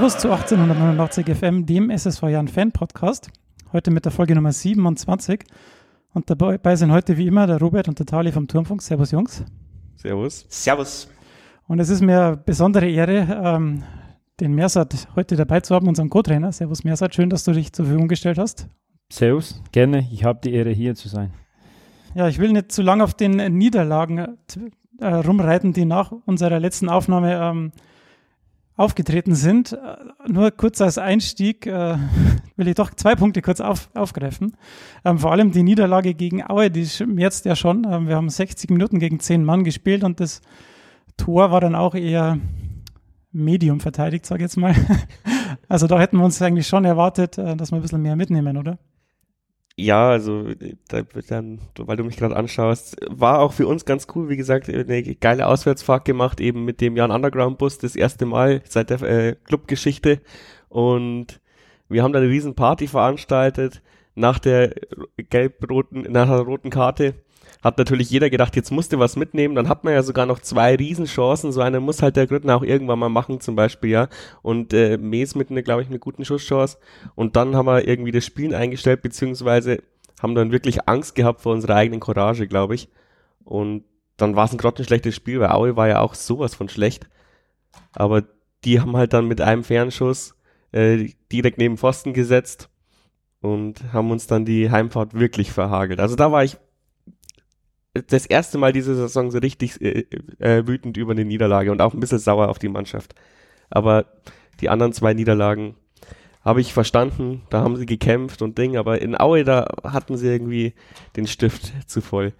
Servus zu 1889 FM, dem SSV Jan Fan Podcast. Heute mit der Folge Nummer 27. Und dabei sind heute wie immer der Robert und der Tali vom Turmfunk. Servus, Jungs. Servus. Servus. Und es ist mir eine besondere Ehre, ähm, den Mersat heute dabei zu haben, unseren Co-Trainer. Servus, Mersat. Schön, dass du dich zur Verfügung gestellt hast. Servus, gerne. Ich habe die Ehre, hier zu sein. Ja, ich will nicht zu lange auf den Niederlagen äh, rumreiten, die nach unserer letzten Aufnahme ähm, aufgetreten sind. Äh, nur kurz als Einstieg äh, will ich doch zwei Punkte kurz auf, aufgreifen. Ähm, vor allem die Niederlage gegen Aue, die schmerzt ja schon. Ähm, wir haben 60 Minuten gegen 10 Mann gespielt und das Tor war dann auch eher medium verteidigt, sage ich jetzt mal. also da hätten wir uns eigentlich schon erwartet, äh, dass wir ein bisschen mehr mitnehmen, oder? Ja, also da, dann, weil du mich gerade anschaust, war auch für uns ganz cool, wie gesagt, eine geile Auswärtsfahrt gemacht, eben mit dem Jan Underground Bus, das erste Mal seit der äh, Clubgeschichte. Und wir haben da eine riesen Party veranstaltet nach der gelb-roten, nach der roten Karte hat natürlich jeder gedacht, jetzt musste was mitnehmen. Dann hat man ja sogar noch zwei Riesenchancen. So eine muss halt der Grüttner auch irgendwann mal machen, zum Beispiel, ja. Und äh, Mees mit, ne, glaube ich, einer guten Schusschance. Und dann haben wir irgendwie das Spielen eingestellt, beziehungsweise haben dann wirklich Angst gehabt vor unserer eigenen Courage, glaube ich. Und dann war es ein grottenschlechtes Spiel, weil Aue war ja auch sowas von schlecht. Aber die haben halt dann mit einem Fernschuss äh, direkt neben Pfosten gesetzt und haben uns dann die Heimfahrt wirklich verhagelt. Also da war ich das erste Mal diese Saison so richtig äh, äh, wütend über eine Niederlage und auch ein bisschen sauer auf die Mannschaft. Aber die anderen zwei Niederlagen habe ich verstanden, da haben sie gekämpft und Ding, aber in Aue, da hatten sie irgendwie den Stift zu voll.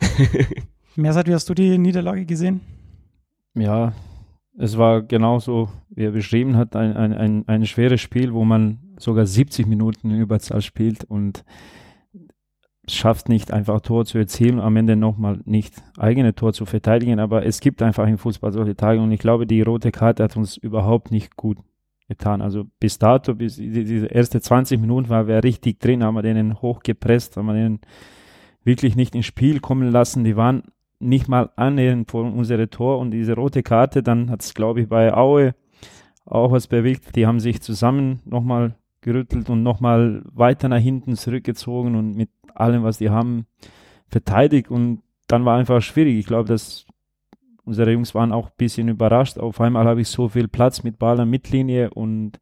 Mersat, wie hast du die Niederlage gesehen? Ja, es war genauso, wie er beschrieben hat, ein, ein, ein, ein schweres Spiel, wo man sogar 70 Minuten in Überzahl spielt und schafft nicht einfach Tor zu erzielen, am Ende nochmal nicht eigene Tor zu verteidigen, aber es gibt einfach im Fußball solche Tage und ich glaube, die rote Karte hat uns überhaupt nicht gut getan. Also bis dato, bis diese erste 20 Minuten war wir richtig drin, haben wir denen hochgepresst, haben wir denen wirklich nicht ins Spiel kommen lassen. Die waren nicht mal annähernd vor unsere Tor und diese rote Karte, dann hat es, glaube ich, bei Aue auch was bewegt. Die haben sich zusammen nochmal gerüttelt und nochmal weiter nach hinten zurückgezogen und mit allem, was die haben, verteidigt und dann war einfach schwierig. Ich glaube, dass unsere Jungs waren auch ein bisschen überrascht. Auf einmal habe ich so viel Platz mit Ball an Mittellinie und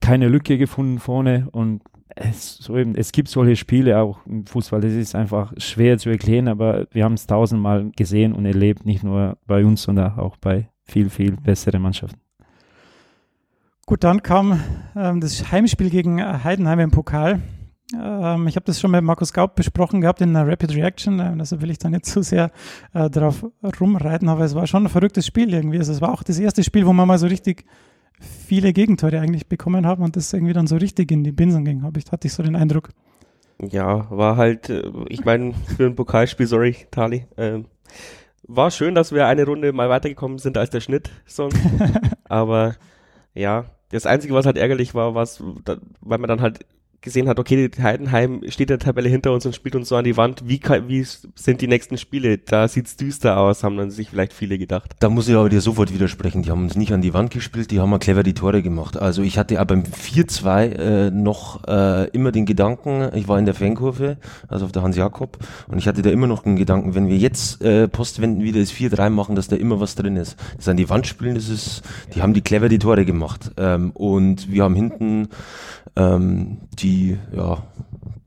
keine Lücke gefunden vorne und es, so eben, es gibt solche Spiele auch im Fußball, das ist einfach schwer zu erklären, aber wir haben es tausendmal gesehen und erlebt, nicht nur bei uns, sondern auch bei viel, viel besseren Mannschaften. Gut, dann kam ähm, das Heimspiel gegen Heidenheim im Pokal. Ähm, ich habe das schon mit Markus Gaub besprochen gehabt in einer Rapid Reaction, äh, also will ich da nicht zu sehr äh, darauf rumreiten, aber es war schon ein verrücktes Spiel irgendwie. Also es war auch das erste Spiel, wo man mal so richtig viele Gegentore eigentlich bekommen haben und das irgendwie dann so richtig in die Binsen ging, habe ich, hatte ich so den Eindruck. Ja, war halt, äh, ich meine, für ein Pokalspiel, sorry, Tali, äh, war schön, dass wir eine Runde mal weitergekommen sind als der Schnitt, so. aber ja, das Einzige, was halt ärgerlich war, was, weil man dann halt gesehen hat, okay, Heidenheim steht der Tabelle hinter uns und spielt uns so an die Wand. Wie, wie sind die nächsten Spiele? Da sieht's düster aus, haben dann sich vielleicht viele gedacht. Da muss ich aber dir sofort widersprechen. Die haben uns nicht an die Wand gespielt, die haben mal clever die Tore gemacht. Also ich hatte aber beim 4-2 äh, noch äh, immer den Gedanken, ich war in der Fankurve, also auf der Hans-Jakob, und ich hatte da immer noch den Gedanken, wenn wir jetzt äh, Postwenden wieder das 4-3 machen, dass da immer was drin ist. Das an die Wand spielen, das ist, die haben die clever die Tore gemacht. Ähm, und wir haben hinten ähm, die ja,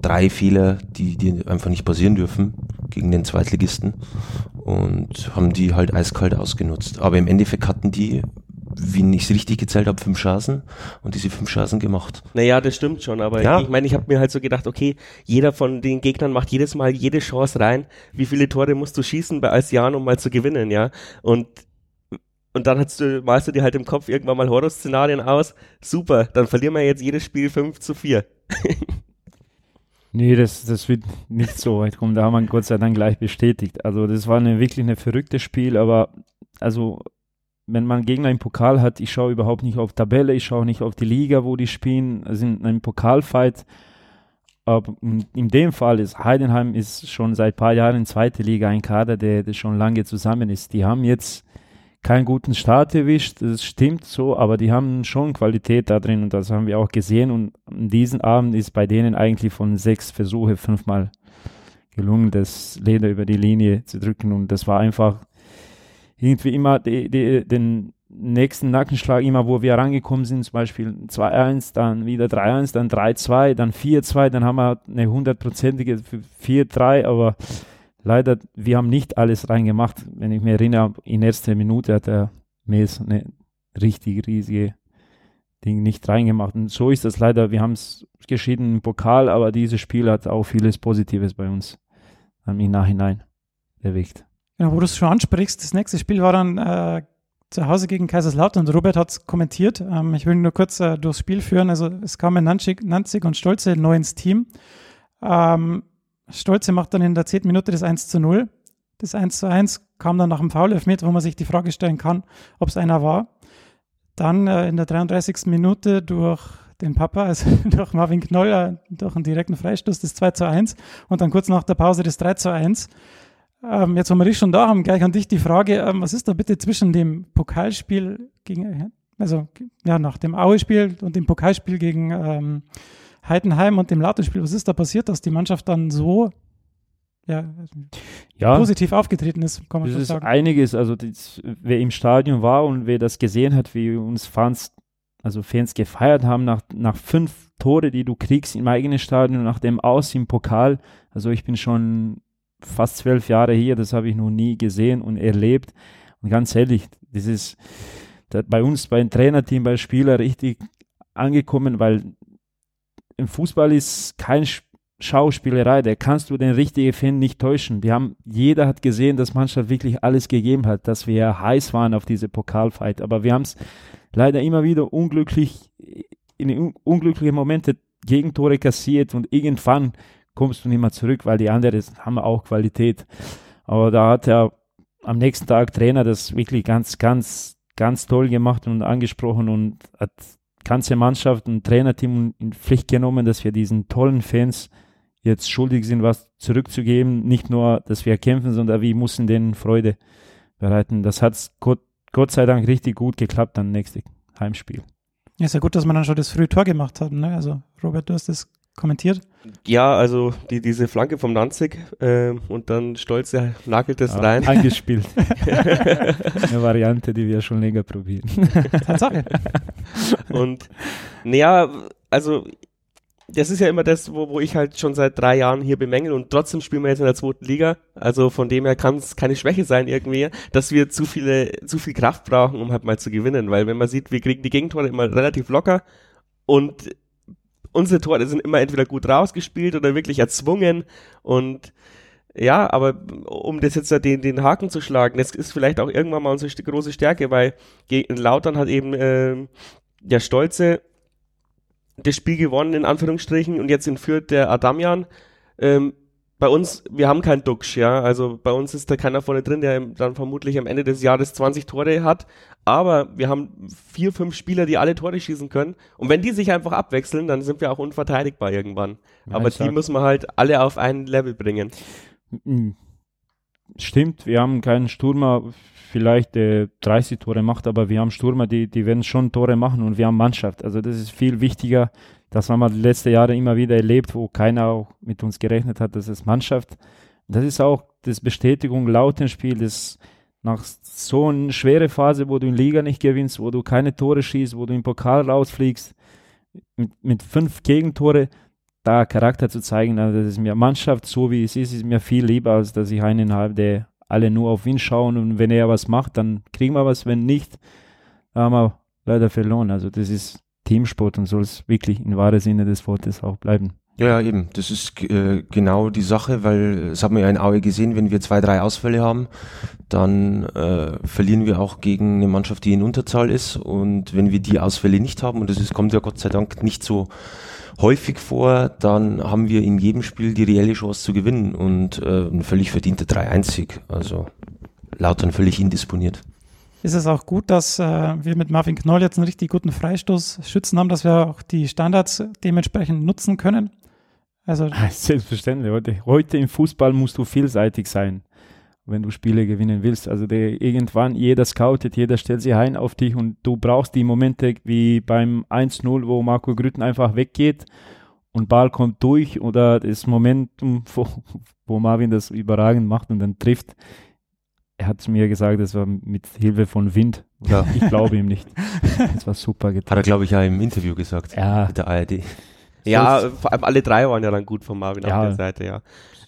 drei Fehler, die, die einfach nicht passieren dürfen gegen den Zweitligisten und haben die halt eiskalt ausgenutzt. Aber im Endeffekt hatten die, wie ich es richtig gezählt habe, fünf Chancen und diese fünf Chancen gemacht. Naja, das stimmt schon, aber ja. ich meine, ich habe mir halt so gedacht, okay, jeder von den Gegnern macht jedes Mal jede Chance rein. Wie viele Tore musst du schießen bei Alciano, um mal zu gewinnen, ja? Und und dann du, malst du dir halt im Kopf irgendwann mal Horror-Szenarien aus. Super, dann verlieren wir jetzt jedes Spiel 5 zu 4. nee, das, das wird nicht so weit kommen. Da haben wir Gott sei Dank gleich bestätigt. Also das war eine, wirklich ein verrücktes Spiel, aber also wenn man Gegner im Pokal hat, ich schaue überhaupt nicht auf Tabelle, ich schaue nicht auf die Liga, wo die spielen, also in einem Pokalfight. Aber in dem Fall ist Heidenheim ist schon seit ein paar Jahren in zweiter Liga ein Kader, der, der schon lange zusammen ist. Die haben jetzt keinen guten Start erwischt, das stimmt so, aber die haben schon Qualität da drin und das haben wir auch gesehen. Und diesen Abend ist bei denen eigentlich von sechs Versuche fünfmal gelungen, das Leder über die Linie zu drücken. Und das war einfach irgendwie immer die, die, den nächsten Nackenschlag, immer wo wir rangekommen sind, zum Beispiel 2-1, dann wieder 3-1, dann 3-2, dann 4-2, dann haben wir eine hundertprozentige 4-3, aber leider, wir haben nicht alles reingemacht. Wenn ich mich erinnere, in erster Minute hat der Mes eine richtig riesige Ding nicht reingemacht. Und so ist das leider. Wir haben es geschieden im Pokal, aber dieses Spiel hat auch vieles Positives bei uns im Nachhinein erweckt. Ja, wo du es schon ansprichst, das nächste Spiel war dann äh, zu Hause gegen Kaiserslautern Robert hat es kommentiert. Ähm, ich will nur kurz äh, durchs Spiel führen. Also es kamen Nanzig und Stolze neu ins Team. Ähm, Stolze macht dann in der zehnten Minute das 1 zu 0. Das 1 zu 1 kam dann nach dem Foul-Elfmeter, wo man sich die Frage stellen kann, ob es einer war. Dann äh, in der 33. Minute durch den Papa, also durch Marvin Knoll, durch einen direkten Freistoß das 2 zu 1 und dann kurz nach der Pause das 3 zu 1. Ähm, jetzt, wo wir dich schon da haben, gleich an dich die Frage, ähm, was ist da bitte zwischen dem Pokalspiel gegen, also ja, nach dem Aue-Spiel und dem Pokalspiel gegen ähm, Heidenheim und dem Lato-Spiel, was ist da passiert, dass die Mannschaft dann so ja, ja, positiv aufgetreten ist, kann man das ist sagen. einiges, also das, wer im Stadion war und wer das gesehen hat, wie uns Fans, also Fans gefeiert haben nach, nach fünf Tore, die du kriegst im eigenen Stadion, nach dem Aus im Pokal, also ich bin schon fast zwölf Jahre hier, das habe ich noch nie gesehen und erlebt. Und ganz ehrlich, das ist bei uns, beim Trainerteam, bei Spieler richtig angekommen, weil im Fußball ist kein Schauspielerei, da kannst du den richtigen Fan nicht täuschen. Wir haben, jeder hat gesehen, dass Mannschaft wirklich alles gegeben hat, dass wir heiß waren auf diese Pokalfight, aber wir haben es leider immer wieder unglücklich, in unglücklichen Momente Gegentore kassiert und irgendwann kommst du nicht mehr zurück, weil die anderen haben auch Qualität. Aber da hat er am nächsten Tag Trainer das wirklich ganz, ganz, ganz toll gemacht und angesprochen und hat ganze Mannschaft und Trainerteam in Pflicht genommen, dass wir diesen tollen Fans jetzt schuldig sind, was zurückzugeben. Nicht nur, dass wir kämpfen, sondern wir mussten denen Freude bereiten. Das hat Gott, Gott sei Dank richtig gut geklappt am nächsten Heimspiel. Ja, ist ja gut, dass man dann schon das frühe Tor gemacht hat. Ne? Also Robert, du hast das kommentiert? Ja, also die, diese Flanke vom Nanzig äh, und dann Stolze nagelt es ja, rein. Eingespielt. Eine Variante, die wir schon länger probieren. Tatsache. und naja, also das ist ja immer das, wo, wo ich halt schon seit drei Jahren hier bemängel und trotzdem spielen wir jetzt in der zweiten Liga. Also von dem her kann es keine Schwäche sein irgendwie, dass wir zu viele, zu viel Kraft brauchen, um halt mal zu gewinnen. Weil wenn man sieht, wir kriegen die Gegentore immer relativ locker und unsere Tore sind immer entweder gut rausgespielt oder wirklich erzwungen und ja, aber um das jetzt den, den Haken zu schlagen, das ist vielleicht auch irgendwann mal unsere große Stärke, weil gegen Lautern hat eben äh, der Stolze das Spiel gewonnen, in Anführungsstrichen, und jetzt entführt der Adamian. Ähm, bei uns, wir haben keinen Duxch, ja. Also bei uns ist da keiner vorne drin, der dann vermutlich am Ende des Jahres 20 Tore hat. Aber wir haben vier, fünf Spieler, die alle Tore schießen können. Und wenn die sich einfach abwechseln, dann sind wir auch unverteidigbar irgendwann. Ja, Aber die müssen wir halt alle auf ein Level bringen. Stimmt, wir haben keinen Stürmer, vielleicht der 30 Tore macht, aber wir haben Stürmer, die, die werden schon Tore machen und wir haben Mannschaft. Also das ist viel wichtiger das haben wir die letzten Jahre immer wieder erlebt, wo keiner auch mit uns gerechnet hat, das ist Mannschaft. Das ist auch das Bestätigung laut dem Spiel, dass nach so einer schweren Phase, wo du in Liga nicht gewinnst, wo du keine Tore schießt, wo du im Pokal rausfliegst, mit, mit fünf Gegentore, da Charakter zu zeigen, also das ist mir Mannschaft, so wie es ist, ist mir viel lieber, als dass ich einen habe, der alle nur auf ihn schauen und wenn er was macht, dann kriegen wir was, wenn nicht, haben wir leider verloren. Also das ist Teamsport und soll es wirklich in wahre Sinne des Wortes auch bleiben. Ja, eben. Das ist äh, genau die Sache, weil das haben wir ja in Aue gesehen, wenn wir zwei, drei Ausfälle haben, dann äh, verlieren wir auch gegen eine Mannschaft, die in Unterzahl ist. Und wenn wir die Ausfälle nicht haben, und das ist, kommt ja Gott sei Dank nicht so häufig vor, dann haben wir in jedem Spiel die reelle Chance zu gewinnen und äh, ein völlig verdienter 3-1-Sieg. Also Lautern völlig indisponiert ist es auch gut, dass äh, wir mit Marvin Knoll jetzt einen richtig guten Freistoßschützen haben, dass wir auch die Standards dementsprechend nutzen können. Also Selbstverständlich. Heute, heute im Fußball musst du vielseitig sein. wenn du Spiele gewinnen willst. Also der, irgendwann, jeder scoutet, jeder stellt sich ein auf dich und du brauchst die Momente wie beim 1-0, wo Marco Grütten einfach weggeht und Ball kommt durch oder das Momentum, wo, wo Marvin das überragend macht und dann trifft. Er hat mir gesagt, das war mit Hilfe von Wind. Ja. Ich glaube ihm nicht. Das war super getan. Hat er, glaube ich, ja im Interview gesagt. Ja. Mit der ARD. Ja, vor allem alle drei waren ja dann gut von Marvin ja. auf der Seite, ja.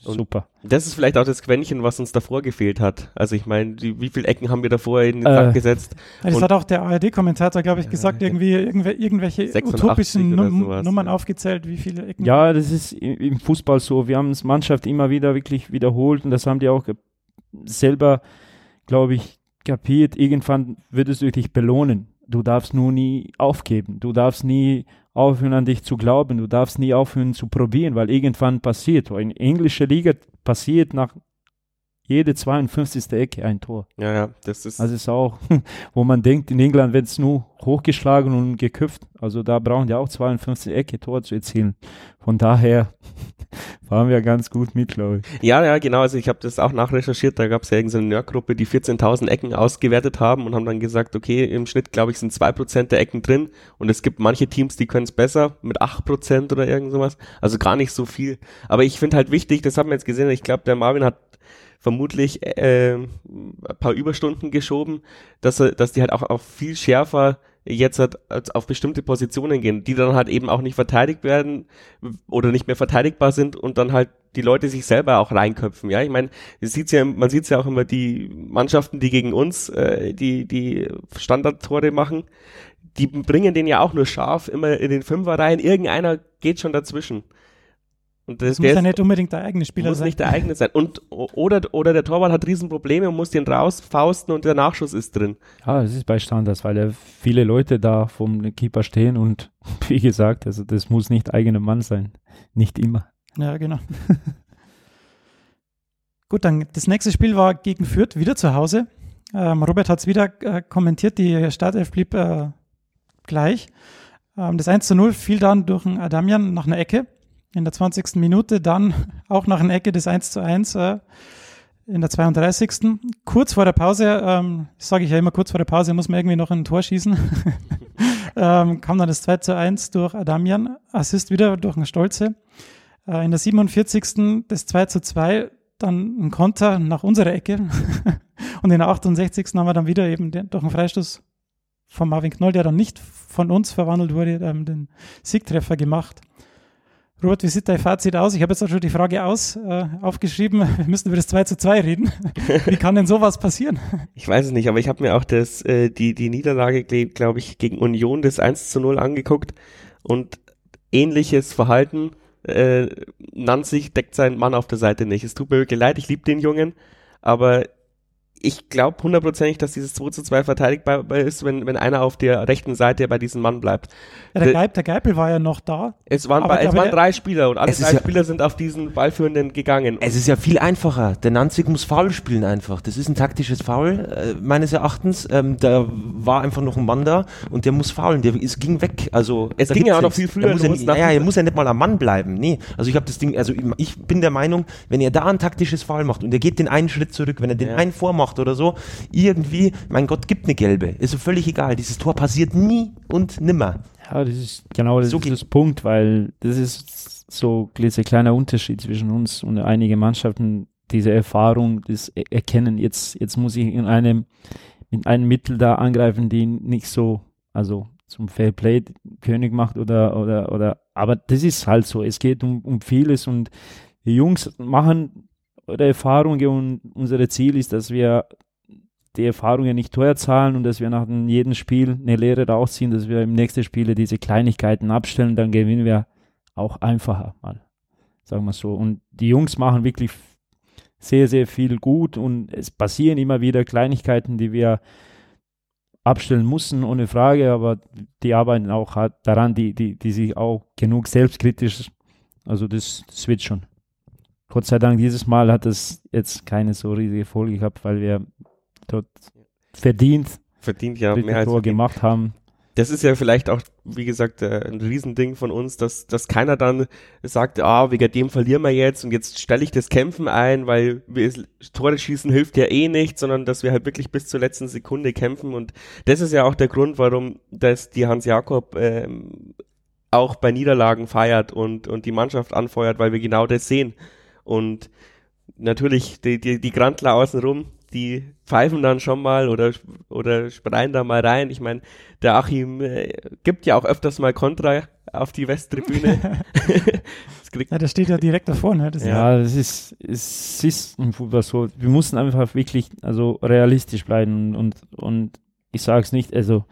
Und Super. Das ist vielleicht auch das Quäntchen, was uns davor gefehlt hat. Also ich meine, wie viele Ecken haben wir davor in den äh, gesetzt? Ja, das hat auch der ARD-Kommentator, glaube ich, gesagt, äh, irgendwie irgendw irgendwelche utopischen Num Nummern ja. aufgezählt, wie viele Ecken. Ja, das ist im Fußball so. Wir haben es Mannschaft immer wieder wirklich wiederholt und das haben die auch selber, glaube ich, kapiert. Irgendwann würdest du dich belohnen. Du darfst nur nie aufgeben. Du darfst nie aufhören an dich zu glauben. Du darfst nie aufhören zu probieren, weil irgendwann passiert. In englischer Liga passiert nach jede 52. Ecke ein Tor. Ja, ja, das ist. Also ist auch, wo man denkt, in England wird es nur hochgeschlagen und geköpft. Also da brauchen die auch 52 Ecke Tor zu erzielen. Von daher fahren wir ganz gut mit, glaube ich. Ja, ja, genau. Also ich habe das auch nachrecherchiert. Da gab es ja irgendeine Nerd-Gruppe, die 14.000 Ecken ausgewertet haben und haben dann gesagt, okay, im Schnitt, glaube ich, sind 2% der Ecken drin. Und es gibt manche Teams, die können es besser mit 8% oder irgend sowas. Also gar nicht so viel. Aber ich finde halt wichtig, das haben wir jetzt gesehen, ich glaube, der Marvin hat vermutlich äh, ein paar Überstunden geschoben, dass, er, dass die halt auch, auch viel schärfer jetzt halt auf bestimmte Positionen gehen, die dann halt eben auch nicht verteidigt werden oder nicht mehr verteidigbar sind und dann halt die Leute sich selber auch reinköpfen. Ja, ich meine, ja, man sieht ja auch immer die Mannschaften, die gegen uns äh, die die Standardtore machen, die bringen den ja auch nur scharf immer in den Fünfer rein. Irgendeiner geht schon dazwischen. Und das, das muss ja nicht unbedingt der eigene Spieler muss sein. nicht der eigene sein. Und, oder, oder der Torwart hat Riesenprobleme und muss den rausfausten und der Nachschuss ist drin. Ja, das ist bei Standards, weil ja viele Leute da vom Keeper stehen und wie gesagt, also das muss nicht eigener Mann sein. Nicht immer. Ja, genau. Gut, dann das nächste Spiel war gegen Fürth, wieder zu Hause. Ähm, Robert hat es wieder äh, kommentiert, die Startelf blieb äh, gleich. Ähm, das 1 zu 0 fiel dann durch einen Adamian nach einer Ecke in der 20. Minute, dann auch nach einer Ecke des 1 zu 1 äh, in der 32. Kurz vor der Pause, ähm, sage ich ja immer, kurz vor der Pause muss man irgendwie noch ein Tor schießen, ähm, kam dann das 2 zu 1 durch Adamian, Assist wieder durch einen Stolze. Äh, in der 47. das 2 zu 2, dann ein Konter nach unserer Ecke und in der 68. haben wir dann wieder eben den, durch einen Freistoß von Marvin Knoll, der dann nicht von uns verwandelt wurde, ähm, den Siegtreffer gemacht. Robert, wie sieht dein Fazit aus? Ich habe jetzt auch schon die Frage aus, äh, aufgeschrieben. Wir müssen über das 2 zu 2 reden. wie kann denn sowas passieren? Ich weiß es nicht, aber ich habe mir auch das, äh, die, die Niederlage, glaube ich, gegen Union des 1 zu 0 angeguckt und ähnliches Verhalten. Äh, Nanzig deckt seinen Mann auf der Seite nicht. Es tut mir wirklich leid, ich liebe den Jungen, aber ich glaube hundertprozentig, dass dieses 2 zu 2 verteidigbar ist, wenn, wenn einer auf der rechten Seite bei diesem Mann bleibt. Ja, der, Geib, der Geipel war ja noch da. Es waren, aber, bei, es waren drei Spieler und alle drei ja, Spieler sind auf diesen Ballführenden gegangen. Es ist ja viel einfacher. Der Nanzig muss Foul spielen einfach. Das ist ein taktisches Foul, äh, meines Erachtens. Ähm, da war einfach noch ein Mann da und der muss faulen. Der es ging weg. Also Es ging ja auch noch viel früher. Muss los, ja, ja, er muss ja nicht mal am Mann bleiben. Nee, also ich habe das Ding, also ich bin der Meinung, wenn er da ein taktisches Foul macht und er geht den einen Schritt zurück, wenn er den ja. einen vormacht, macht oder so, irgendwie, mein Gott, gibt eine gelbe. Ist völlig egal. Dieses Tor passiert nie und nimmer. Ja, das ist genau das, so ist das Punkt, weil das ist so ein kleiner Unterschied zwischen uns und einigen Mannschaften. Diese Erfahrung, das Erkennen, jetzt, jetzt muss ich in einem, in einem Mittel da angreifen, die nicht so, also zum Fairplay König macht oder, oder, oder, aber das ist halt so. Es geht um, um vieles und die Jungs machen oder Erfahrungen und unser Ziel ist, dass wir die Erfahrungen nicht teuer zahlen und dass wir nach jedem Spiel eine Lehre rausziehen, dass wir im nächsten Spiel diese Kleinigkeiten abstellen, dann gewinnen wir auch einfacher mal. Sagen wir so. Und die Jungs machen wirklich sehr, sehr viel gut und es passieren immer wieder Kleinigkeiten, die wir abstellen müssen, ohne Frage, aber die arbeiten auch daran, die, die, die sich auch genug selbstkritisch, also das, das wird schon. Gott sei Dank, dieses Mal hat es jetzt keine so riesige Folge gehabt, weil wir dort verdient, verdient ja mehr als Tor gemacht haben. das ist ja vielleicht auch, wie gesagt, äh, ein Riesending von uns, dass, dass keiner dann sagt, ah, wegen dem verlieren wir jetzt und jetzt stelle ich das Kämpfen ein, weil wir Tore schießen hilft ja eh nicht, sondern dass wir halt wirklich bis zur letzten Sekunde kämpfen und das ist ja auch der Grund, warum das die Hans Jakob ähm, auch bei Niederlagen feiert und, und die Mannschaft anfeuert, weil wir genau das sehen. Und natürlich die, die, die Grantler außenrum, die pfeifen dann schon mal oder, oder spreien da mal rein. Ich meine, der Achim äh, gibt ja auch öfters mal Kontra auf die Westtribüne. ja, der steht ja direkt davor. Ne? Das ja, das ist, es ist im Fußball so. Wir mussten einfach wirklich also realistisch bleiben und, und ich sage es nicht, also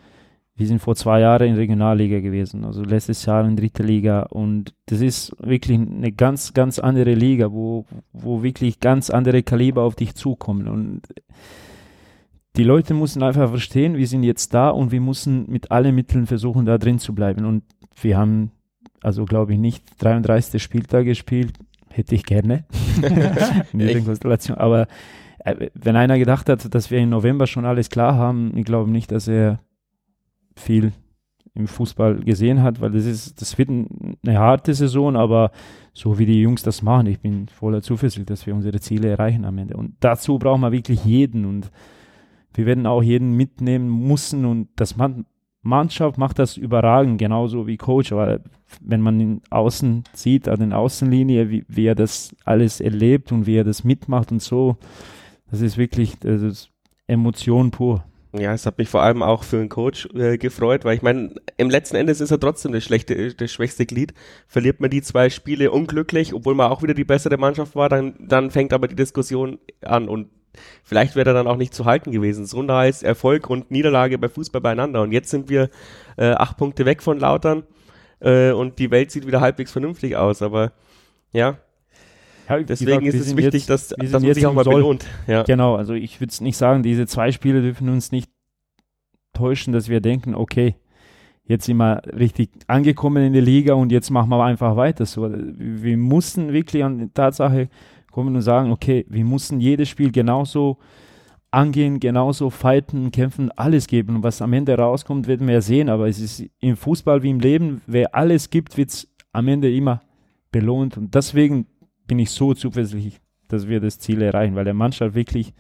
wir sind vor zwei Jahren in Regionalliga gewesen, also letztes Jahr in dritter Liga. Und das ist wirklich eine ganz, ganz andere Liga, wo, wo wirklich ganz andere Kaliber auf dich zukommen. Und die Leute müssen einfach verstehen, wir sind jetzt da und wir müssen mit allen Mitteln versuchen, da drin zu bleiben. Und wir haben, also glaube ich nicht 33. Spieltag gespielt, hätte ich gerne. In dieser Konstellation, aber äh, wenn einer gedacht hat, dass wir im November schon alles klar haben, ich glaube nicht, dass er viel im Fußball gesehen hat, weil das ist, das wird eine harte Saison, aber so wie die Jungs das machen, ich bin voller Zuversicht, dass wir unsere Ziele erreichen am Ende. Und dazu brauchen wir wirklich jeden und wir werden auch jeden mitnehmen müssen und das Man Mannschaft macht das überragend, genauso wie Coach, aber wenn man ihn außen sieht, an den Außenlinie, wie, wie er das alles erlebt und wie er das mitmacht und so, das ist wirklich, das ist Emotion pur. Ja, es hat mich vor allem auch für einen Coach äh, gefreut, weil ich meine, im letzten Endes ist er trotzdem das, schlechte, das schwächste Glied. Verliert man die zwei Spiele unglücklich, obwohl man auch wieder die bessere Mannschaft war, dann, dann fängt aber die Diskussion an und vielleicht wäre er dann auch nicht zu halten gewesen. So nah ist Erfolg und Niederlage bei Fußball beieinander. Und jetzt sind wir äh, acht Punkte weg von Lautern äh, und die Welt sieht wieder halbwegs vernünftig aus. Aber ja, Deswegen gesagt, ist es wichtig, jetzt, dass, dass man sich auch mal Soll. belohnt. Ja. Genau, also ich würde nicht sagen, diese zwei Spiele dürfen uns nicht täuschen, dass wir denken, okay, jetzt sind wir richtig angekommen in der Liga und jetzt machen wir einfach weiter. So, wir mussten wirklich an die Tatsache kommen und sagen, okay, wir mussten jedes Spiel genauso angehen, genauso fighten, kämpfen, alles geben. Und was am Ende rauskommt, werden wir sehen. Aber es ist im Fußball wie im Leben, wer alles gibt, wird es am Ende immer belohnt. Und deswegen bin ich so zuversichtlich, dass wir das Ziel erreichen, weil der Mannschaft wirklich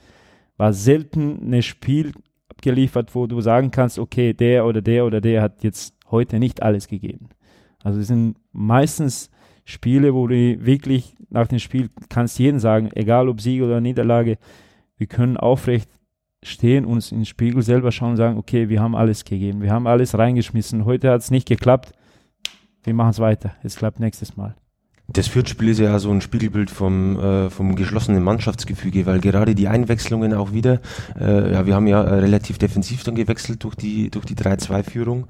war selten ein Spiel abgeliefert, wo du sagen kannst, okay, der oder der oder der hat jetzt heute nicht alles gegeben. Also es sind meistens Spiele, wo du wirklich nach dem Spiel kannst jeden sagen, egal ob Sieg oder Niederlage, wir können aufrecht stehen, uns ins Spiegel selber schauen und sagen, okay, wir haben alles gegeben, wir haben alles reingeschmissen, heute hat es nicht geklappt, wir machen es weiter, es klappt nächstes Mal. Das Fürth-Spiel ist ja so ein Spiegelbild vom, äh, vom geschlossenen Mannschaftsgefüge, weil gerade die Einwechslungen auch wieder, äh, ja, wir haben ja relativ defensiv dann gewechselt durch die, durch die 3-2-Führung,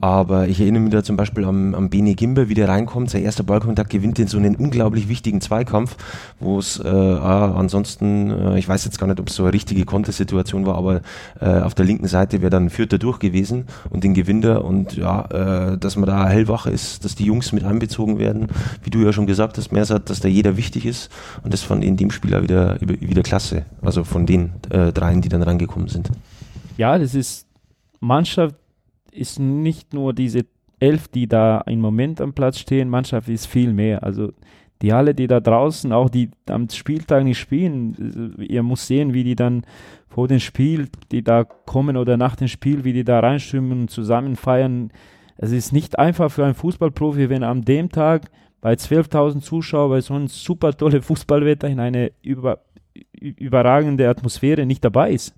aber ich erinnere mich da zum Beispiel am, am Bene Gimber, wie der reinkommt, sein erster Ballkontakt gewinnt in so einen unglaublich wichtigen Zweikampf, wo es äh, ansonsten, äh, ich weiß jetzt gar nicht, ob es so eine richtige Kontersituation war, aber äh, auf der linken Seite wäre dann Vierter durch gewesen und den Gewinner. Und ja, äh, dass man da hellwach ist, dass die Jungs mit einbezogen werden, wie du ja schon gesagt hast, Mersat, dass da jeder wichtig ist und das fand in dem Spieler wieder, wieder klasse, also von den äh, dreien, die dann reingekommen sind. Ja, das ist Mannschaft, ist nicht nur diese elf, die da im Moment am Platz stehen, Mannschaft ist viel mehr. Also die alle, die da draußen, auch die am Spieltag nicht spielen, ihr muss sehen, wie die dann vor dem Spiel, die da kommen oder nach dem Spiel, wie die da reinschwimmen und zusammen feiern. Es ist nicht einfach für einen Fußballprofi, wenn am dem Tag bei 12.000 Zuschauern bei so einem super tolle Fußballwetter in eine über, überragende Atmosphäre nicht dabei ist.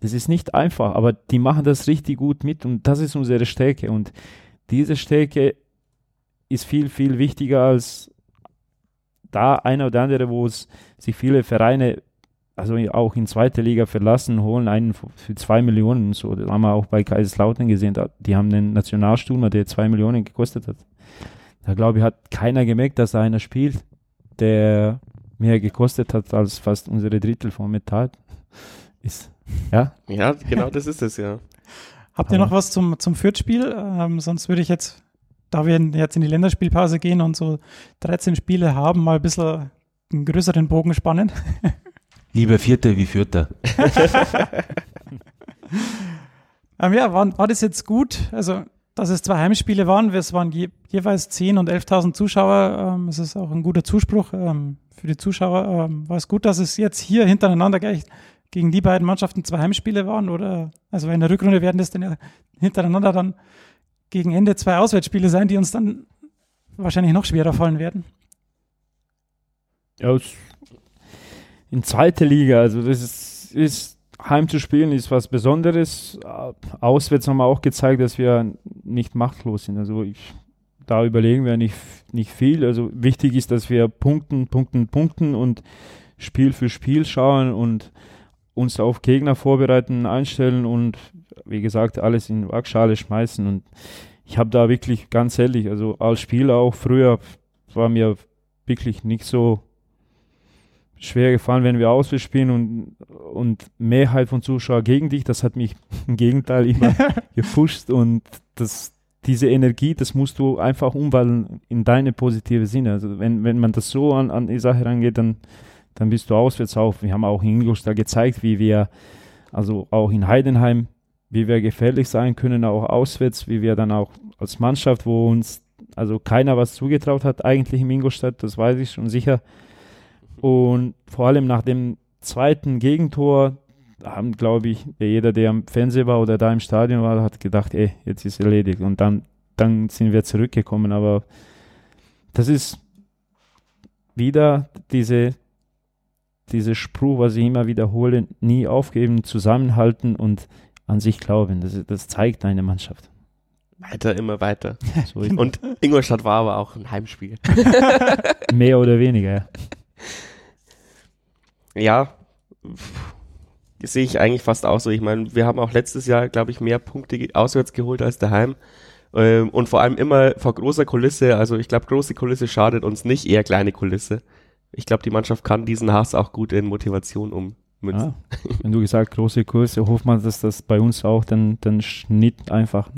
Das ist nicht einfach, aber die machen das richtig gut mit und das ist unsere Stärke. Und diese Stärke ist viel, viel wichtiger als da einer oder andere, wo es sich viele Vereine, also auch in zweiter Liga verlassen, holen einen für zwei Millionen. So, das haben wir auch bei Kaiserslautern gesehen. Die haben einen Nationalstürmer, der zwei Millionen gekostet hat. Da glaube ich, hat keiner gemerkt, dass da einer spielt, der mehr gekostet hat als fast unsere Drittel von Metall ist. Ja? Ja, genau das ist es, ja. Habt ihr noch was zum, zum Fürth-Spiel? Ähm, sonst würde ich jetzt, da wir jetzt in die Länderspielpause gehen und so 13 Spiele haben, mal ein bisschen einen größeren Bogen spannen. Lieber Vierter wie Vierter. Ähm, ja, war, war das jetzt gut? Also, dass es zwei Heimspiele waren, es waren je, jeweils 10.000 und 11.000 Zuschauer. Ähm, es ist auch ein guter Zuspruch ähm, für die Zuschauer. Ähm, war es gut, dass es jetzt hier hintereinander gleich gegen die beiden Mannschaften zwei Heimspiele waren? Oder, also in der Rückrunde werden das dann ja hintereinander dann gegen Ende zwei Auswärtsspiele sein, die uns dann wahrscheinlich noch schwerer fallen werden. Ja, in zweiter Liga, also das ist, ist heim zu spielen ist was Besonderes. Auswärts haben wir auch gezeigt, dass wir nicht machtlos sind. Also ich, da überlegen wir nicht, nicht viel. Also wichtig ist, dass wir punkten, punkten, punkten und Spiel für Spiel schauen und uns auf Gegner vorbereiten, einstellen und wie gesagt, alles in Waagschale schmeißen. Und ich habe da wirklich ganz ehrlich, also als Spieler auch früher war mir wirklich nicht so schwer gefallen, wenn wir auswärts spielen und, und Mehrheit von Zuschauern gegen dich. Das hat mich im Gegenteil immer gepusht und das, diese Energie, das musst du einfach umwandeln in deine positive Sinne. Also wenn, wenn man das so an, an die Sache rangeht, dann, dann bist du auswärts auf. Wir haben auch in Ingolstadt gezeigt, wie wir, also auch in Heidenheim, wie wir gefährlich sein können, auch auswärts, wie wir dann auch als Mannschaft, wo uns also keiner was zugetraut hat, eigentlich in Ingolstadt, das weiß ich schon sicher, und vor allem nach dem zweiten Gegentor haben, glaube ich, jeder, der am Fernseher war oder da im Stadion war, hat gedacht, ey, jetzt ist erledigt. Und dann, dann sind wir zurückgekommen. Aber das ist wieder diese, diese Spruch, was ich immer wiederhole, nie aufgeben, zusammenhalten und an sich glauben. Das, das zeigt eine Mannschaft. Weiter, immer weiter. So und Ingolstadt war aber auch ein Heimspiel. Mehr oder weniger, ja ja, sehe ich eigentlich fast auch so. Ich meine, wir haben auch letztes Jahr, glaube ich, mehr Punkte auswärts geholt als daheim. Ähm, und vor allem immer vor großer Kulisse. Also ich glaube, große Kulisse schadet uns nicht, eher kleine Kulisse. Ich glaube, die Mannschaft kann diesen Hass auch gut in Motivation ummünzen. Ah, wenn du gesagt große Kulisse, hofft man, dass das bei uns auch dann, dann Schnitt einfach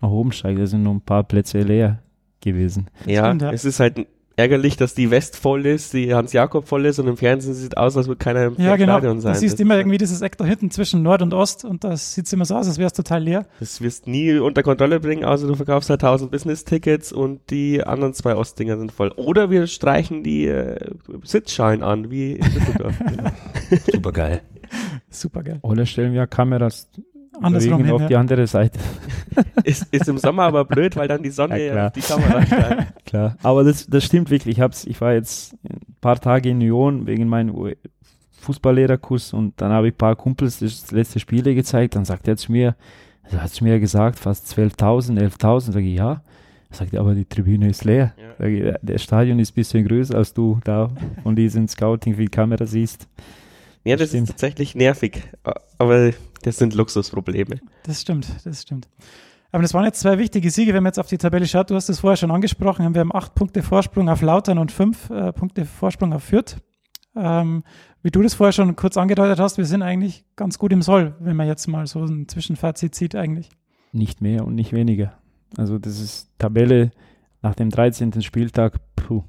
nach oben steigt. Da sind nur ein paar Plätze leer gewesen. Ja, Stimmt, ja. es ist halt ärgerlich, dass die West voll ist, die Hans-Jakob voll ist und im Fernsehen sieht es aus, als würde keiner im ja, genau. Stadion sein. Du siehst das immer irgendwie dieses Eck da hinten zwischen Nord und Ost und das sieht immer so aus, als wäre es total leer. Das wirst nie unter Kontrolle bringen, außer du verkaufst halt 1000 Business-Tickets und die anderen zwei Ostdinger sind voll. Oder wir streichen die äh, Sitzschalen an, wie in Düsseldorf. Super geil. Super geil. Oder stellen wir Kameras andersrum hin, auf ja. die andere Seite. ist, ist im Sommer aber blöd, weil dann die Sonne ja, auf die Kamera steigt. Klar, aber das, das stimmt wirklich. Ich, hab's, ich war jetzt ein paar Tage in Nyon wegen meinem Fußballlehrerkurs und dann habe ich ein paar Kumpels das letzte Spiele gezeigt. Dann sagt er zu mir, also hat zu mir gesagt, fast 12.000, 11.000. Sag ich, ja. Er sagt, aber die Tribüne ist leer. Ja. Ich, der Stadion ist ein bisschen größer, als du da von diesem Scouting wie Kamera siehst. Ja, das, das ist tatsächlich nervig. Aber das sind Luxusprobleme. Das stimmt, das stimmt. Aber das waren jetzt zwei wichtige Siege, wenn man jetzt auf die Tabelle schaut. Du hast es vorher schon angesprochen. Wir haben acht Punkte Vorsprung auf Lautern und fünf äh, Punkte Vorsprung auf Fürth. Ähm, wie du das vorher schon kurz angedeutet hast, wir sind eigentlich ganz gut im Soll, wenn man jetzt mal so ein Zwischenfazit sieht eigentlich. Nicht mehr und nicht weniger. Also das ist Tabelle nach dem 13. Spieltag, puh,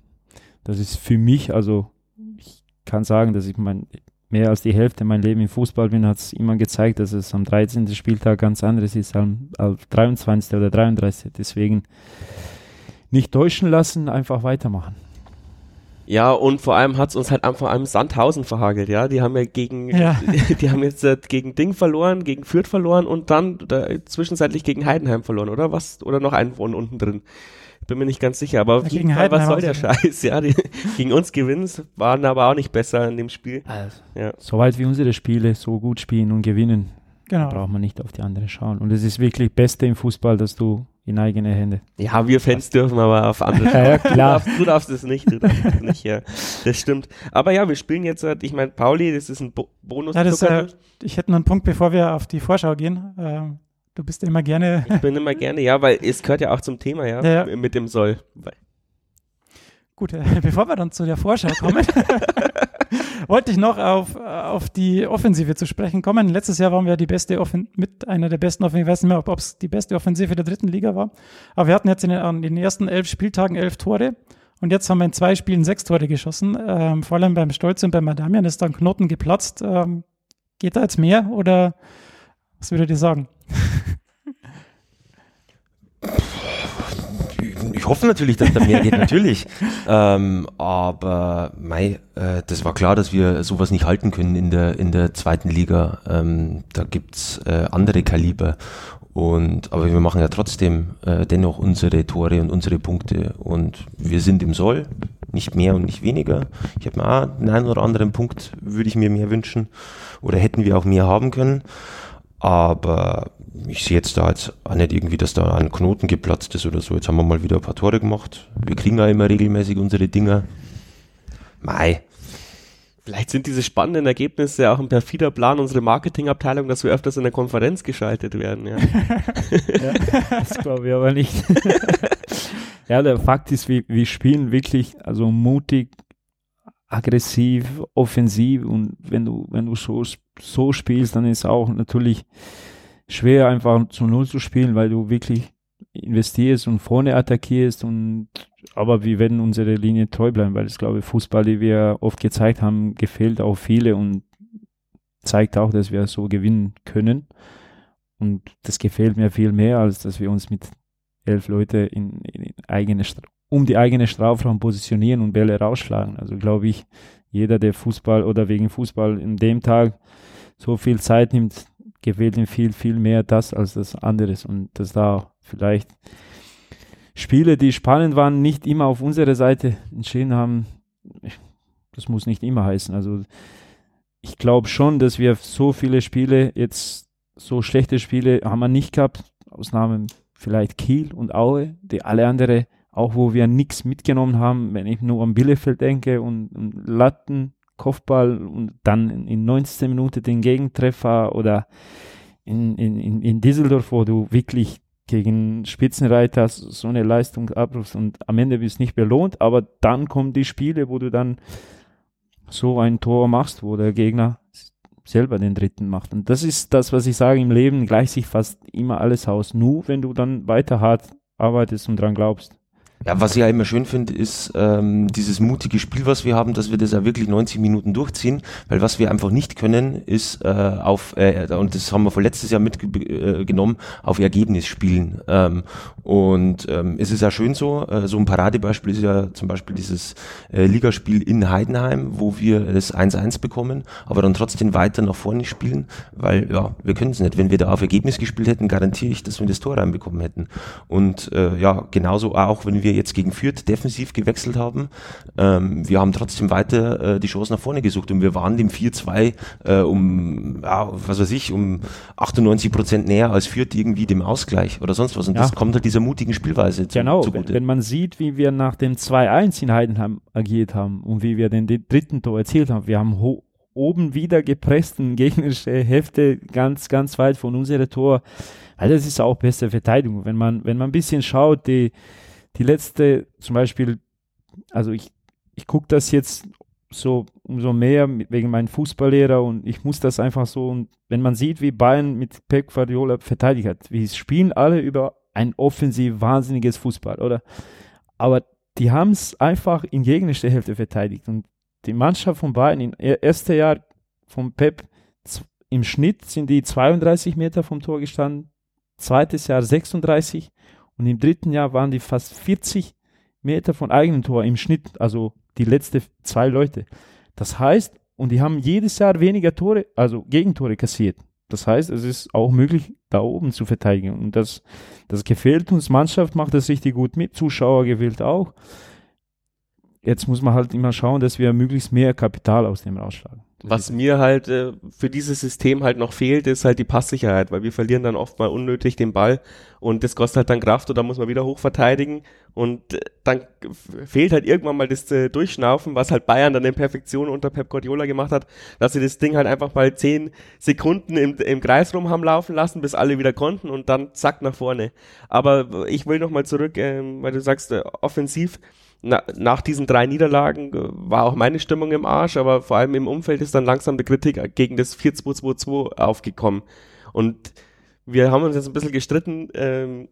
das ist für mich, also ich kann sagen, dass ich mein, mehr als die Hälfte mein Leben im Fußball bin, hat es immer gezeigt, dass es am 13. Spieltag ganz anderes ist als am 23. oder 33. Deswegen nicht täuschen lassen, einfach weitermachen. Ja, und vor allem hat es uns halt vor allem Sandhausen verhagelt, ja. Die haben ja gegen, ja. die haben jetzt äh, gegen Ding verloren, gegen Fürth verloren und dann da, zwischenzeitlich gegen Heidenheim verloren, oder was? Oder noch einen von unten drin. Bin mir nicht ganz sicher, aber auf jeden Fall, was soll der Scheiß? Ja, die, gegen uns gewinnen, waren aber auch nicht besser in dem Spiel. Also, ja. Soweit wie unsere Spiele so gut spielen und gewinnen, genau. braucht man nicht auf die anderen schauen. Und es ist wirklich Beste im Fußball, dass du in eigene Hände. Ja, wir Fans dürfen aber auf andere schauen. ja, klar. Du darfst, du darfst es nicht, du darfst es nicht, ja. Das stimmt. Aber ja, wir spielen jetzt, äh, ich meine, Pauli, das ist ein Bo Bonus. Ja, das, äh, ich hätte noch einen Punkt, bevor wir auf die Vorschau gehen. Ähm, Du bist immer gerne. Ich bin immer gerne, ja, weil es gehört ja auch zum Thema, ja, ja, ja. mit dem Soll. Gut, äh, bevor wir dann zu der Vorschau kommen, wollte ich noch auf, auf die Offensive zu sprechen kommen. Letztes Jahr waren wir die beste Offen mit einer der besten Offensive. Ich weiß nicht mehr, ob es die beste Offensive der dritten Liga war. Aber wir hatten jetzt in den, an den ersten elf Spieltagen elf Tore. Und jetzt haben wir in zwei Spielen sechs Tore geschossen. Ähm, vor allem beim Stolz und beim Madamian ist dann Knoten geplatzt. Ähm, geht da jetzt mehr oder was würdet ihr sagen? ich hoffe natürlich, dass da mehr geht, natürlich. Ähm, aber mei, äh, das war klar, dass wir sowas nicht halten können in der, in der zweiten Liga. Ähm, da gibt's äh, andere Kaliber. Und, aber wir machen ja trotzdem äh, dennoch unsere Tore und unsere Punkte. Und wir sind im Soll, nicht mehr und nicht weniger. Ich habe mir auch einen oder anderen Punkt, würde ich mir mehr wünschen. Oder hätten wir auch mehr haben können. Aber ich sehe jetzt da jetzt auch nicht irgendwie, dass da ein Knoten geplatzt ist oder so. Jetzt haben wir mal wieder ein paar Tore gemacht. Wir kriegen ja immer regelmäßig unsere Dinger. Mai, Vielleicht sind diese spannenden Ergebnisse auch ein perfider Plan unserer Marketingabteilung, dass wir öfters in der Konferenz geschaltet werden. Ja. ja, das glaube ich aber nicht. ja, der Fakt ist, wir, wir spielen wirklich also mutig, aggressiv, offensiv und wenn du, wenn du so, so spielst, dann ist auch natürlich schwer einfach zu Null zu spielen, weil du wirklich investierst und vorne attackierst und aber wir werden unsere Linie treu bleiben, weil ich glaube, Fußball, die wir oft gezeigt haben, gefällt auch viele und zeigt auch, dass wir so gewinnen können. Und das gefällt mir viel mehr, als dass wir uns mit elf Leute in, in eigene, um die eigene Strafraum positionieren und Bälle rausschlagen. Also glaube ich, jeder, der Fußball oder wegen Fußball in dem Tag so viel Zeit nimmt, gefällt ihm viel, viel mehr das als das anderes. Und das da vielleicht Spiele, die spannend waren, nicht immer auf unserer Seite entschieden haben. Das muss nicht immer heißen. Also ich glaube schon, dass wir so viele Spiele, jetzt so schlechte Spiele haben wir nicht gehabt. Ausnahmen vielleicht Kiel und Aue, die alle andere, auch wo wir nichts mitgenommen haben, wenn ich nur an Bielefeld denke und, und Latten, Kopfball und dann in 19 Minuten den Gegentreffer oder in, in, in Düsseldorf, wo du wirklich gegen Spitzenreiter so eine Leistung abrufst und am Ende du nicht belohnt, aber dann kommen die Spiele, wo du dann so ein Tor machst, wo der Gegner selber den dritten macht. Und das ist das, was ich sage, im Leben gleicht sich fast immer alles aus. Nur wenn du dann weiter hart arbeitest und dran glaubst. Ja, was ich ja immer schön finde, ist ähm, dieses mutige Spiel, was wir haben, dass wir das ja wirklich 90 Minuten durchziehen, weil was wir einfach nicht können, ist äh, auf, äh, und das haben wir vor letztes Jahr mitgenommen, äh, auf Ergebnis spielen. Ähm, und ähm, es ist ja schön so, äh, so ein Paradebeispiel ist ja zum Beispiel dieses äh, Ligaspiel in Heidenheim, wo wir das 1-1 bekommen, aber dann trotzdem weiter nach vorne spielen, weil ja, wir können es nicht. Wenn wir da auf Ergebnis gespielt hätten, garantiere ich, dass wir das Tor reinbekommen hätten. Und äh, ja, genauso auch, wenn wir jetzt gegen Fürth defensiv gewechselt haben. Ähm, wir haben trotzdem weiter äh, die Chance nach vorne gesucht und wir waren dem 4-2 äh, um, ja, was weiß ich, um 98 Prozent näher als Fürth irgendwie dem Ausgleich oder sonst was. Und ja. das kommt halt dieser mutigen Spielweise zu, genau, zugute. Wenn, wenn man sieht, wie wir nach dem 2-1 in Heidenheim agiert haben und wie wir den, den dritten Tor erzielt haben, wir haben oben wieder gepressten gegnerische Hälfte ganz, ganz weit von unserem Tor. Weil das ist auch beste Verteidigung. Wenn man, wenn man ein bisschen schaut, die, die letzte, zum Beispiel, also ich, ich gucke das jetzt so umso mehr wegen meinem Fußballlehrer und ich muss das einfach so, und wenn man sieht, wie Bayern mit Pep Guardiola verteidigt hat, wie spielen alle über ein offensiv wahnsinniges Fußball, oder? Aber die haben es einfach in gegnerischer Hälfte verteidigt und die Mannschaft von Bayern im ersten Jahr von Pep im Schnitt sind die 32 Meter vom Tor gestanden, zweites Jahr 36 und im dritten Jahr waren die fast 40 Meter von eigenem Tor im Schnitt, also die letzten zwei Leute. Das heißt, und die haben jedes Jahr weniger Tore, also Gegentore kassiert. Das heißt, es ist auch möglich, da oben zu verteidigen. Und das, das gefällt uns. Mannschaft macht das richtig gut mit. Zuschauer gewählt auch. Jetzt muss man halt immer schauen, dass wir möglichst mehr Kapital aus dem rausschlagen. Was mir halt äh, für dieses System halt noch fehlt, ist halt die Passsicherheit, weil wir verlieren dann oft mal unnötig den Ball und das kostet halt dann Kraft und dann muss man wieder hoch verteidigen und äh, dann fehlt halt irgendwann mal das äh, Durchschnaufen, was halt Bayern dann in Perfektion unter Pep Guardiola gemacht hat, dass sie das Ding halt einfach mal zehn Sekunden im, im Kreis rum haben laufen lassen, bis alle wieder konnten und dann zack nach vorne. Aber ich will noch mal zurück, ähm, weil du sagst, äh, offensiv, na, nach diesen drei Niederlagen äh, war auch meine Stimmung im Arsch, aber vor allem im Umfeld ist dann langsam die Kritik gegen das 4-2-2-2 aufgekommen. Und wir haben uns jetzt ein bisschen gestritten, ähm,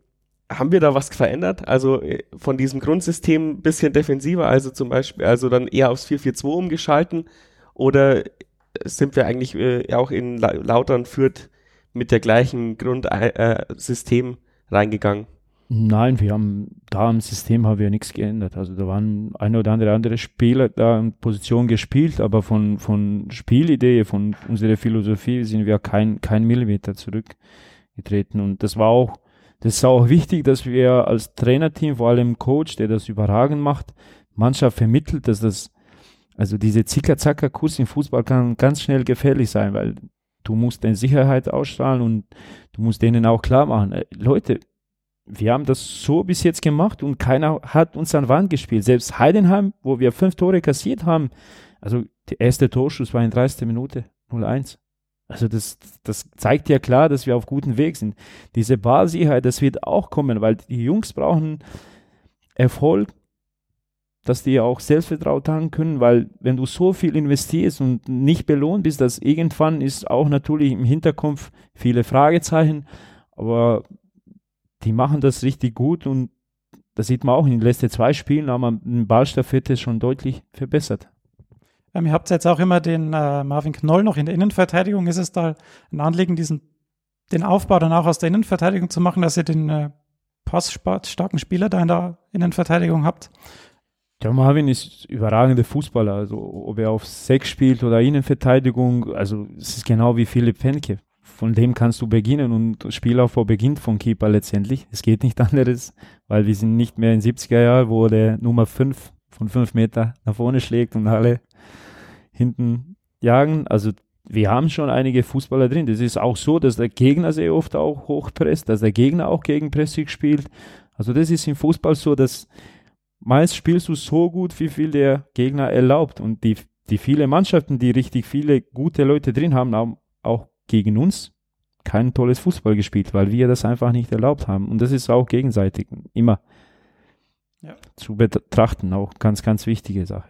haben wir da was verändert? Also äh, von diesem Grundsystem ein bisschen defensiver, also zum Beispiel, also dann eher aufs 4-4-2 umgeschalten oder sind wir eigentlich äh, auch in Lautern führt mit der gleichen Grundsystem äh, reingegangen? Nein, wir haben da im System haben wir nichts geändert. Also da waren ein oder andere andere Spieler da in Position gespielt, aber von, von Spielidee, von unserer Philosophie sind wir kein, kein Millimeter zurückgetreten. Und das war auch, das ist auch wichtig, dass wir als Trainerteam, vor allem Coach, der das überragend macht, Mannschaft vermittelt, dass das, also diese Zicker-Zacker-Kurs im Fußball kann ganz schnell gefährlich sein, weil du musst deine Sicherheit ausstrahlen und du musst denen auch klar machen, äh, Leute, wir haben das so bis jetzt gemacht und keiner hat uns an Wand gespielt. Selbst Heidenheim, wo wir fünf Tore kassiert haben, also der erste Torschuss war in 30. Minute 0-1. Also das, das zeigt ja klar, dass wir auf gutem Weg sind. Diese Ballsicherheit, das wird auch kommen, weil die Jungs brauchen Erfolg, dass die auch selbstvertraut haben können, weil wenn du so viel investierst und nicht belohnt bist, das irgendwann ist auch natürlich im Hinterkopf viele Fragezeichen, aber die machen das richtig gut und das sieht man auch in den letzten zwei Spielen, haben wir den Ballstaffette schon deutlich verbessert. Ähm, ihr habt jetzt auch immer den äh, Marvin Knoll noch in der Innenverteidigung. Ist es da ein Anliegen, diesen, den Aufbau dann auch aus der Innenverteidigung zu machen, dass ihr den äh, passstarken Spieler da in der Innenverteidigung habt? Der Marvin ist überragender Fußballer. Also ob er auf Sechs spielt oder Innenverteidigung, also es ist genau wie Philipp Fenke von dem kannst du beginnen und Spielaufbau beginnt vom Keeper letztendlich. Es geht nicht anderes, weil wir sind nicht mehr in 70er Jahren, wo der Nummer 5 von 5 Meter nach vorne schlägt und alle hinten jagen. Also wir haben schon einige Fußballer drin. Das ist auch so, dass der Gegner sehr oft auch hochpresst, dass der Gegner auch gegen Pressing spielt. Also das ist im Fußball so, dass meist spielst du so gut, wie viel der Gegner erlaubt. Und die, die viele Mannschaften, die richtig viele gute Leute drin haben, haben auch gegen uns kein tolles Fußball gespielt, weil wir das einfach nicht erlaubt haben. Und das ist auch gegenseitig immer ja. zu betrachten, auch ganz, ganz wichtige Sache.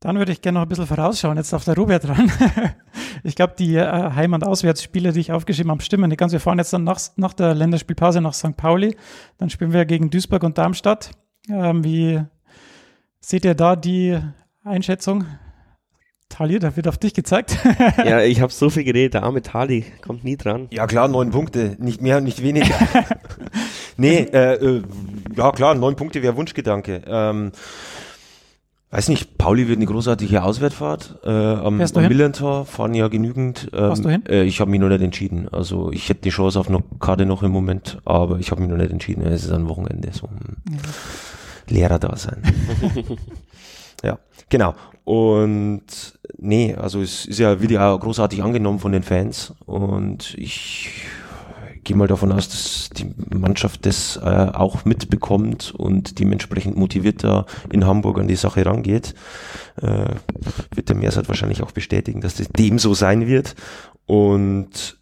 Dann würde ich gerne noch ein bisschen vorausschauen. Jetzt auf der Robert dran. ich glaube, die äh, Heim- und Auswärtsspiele, die ich aufgeschrieben habe, stimmen nicht ganz. Wir fahren jetzt dann nach, nach der Länderspielpause nach St. Pauli. Dann spielen wir gegen Duisburg und Darmstadt. Ähm, wie seht ihr da die Einschätzung? Tali, da wird auf dich gezeigt. ja, ich habe so viel geredet, der arme Tali kommt nie dran. Ja klar, neun Punkte, nicht mehr und nicht weniger. nee, äh, äh, ja klar, neun Punkte wäre Wunschgedanke. Ähm, weiß nicht, Pauli wird eine großartige Auswärtsfahrt äh, am, am Millantor, fahren ja genügend. Ähm, du hin? Äh, ich habe mich noch nicht entschieden. Also ich hätte die Chance auf noch gerade noch im Moment, aber ich habe mich noch nicht entschieden. Es ist ein Wochenende so. Ja. Lehrer da sein. ja, genau. Und nee, also es ist ja wieder großartig angenommen von den Fans und ich gehe mal davon aus, dass die Mannschaft das äh, auch mitbekommt und dementsprechend motivierter in Hamburg an die Sache rangeht. Äh, wird der Meersat wahrscheinlich auch bestätigen, dass das dem so sein wird. Und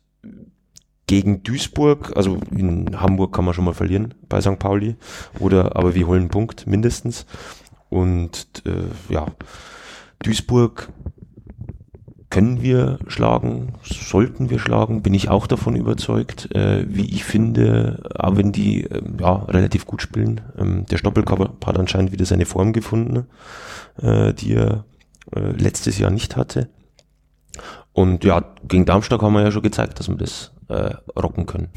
gegen Duisburg, also in Hamburg kann man schon mal verlieren bei St. Pauli, oder aber wir holen einen Punkt mindestens. Und äh, ja, Duisburg können wir schlagen, sollten wir schlagen, bin ich auch davon überzeugt, äh, wie ich finde, auch wenn die äh, ja relativ gut spielen. Ähm, der Stoppelkopf hat anscheinend wieder seine Form gefunden, äh, die er äh, letztes Jahr nicht hatte. Und ja, gegen Darmstadt haben wir ja schon gezeigt, dass wir das äh, rocken können.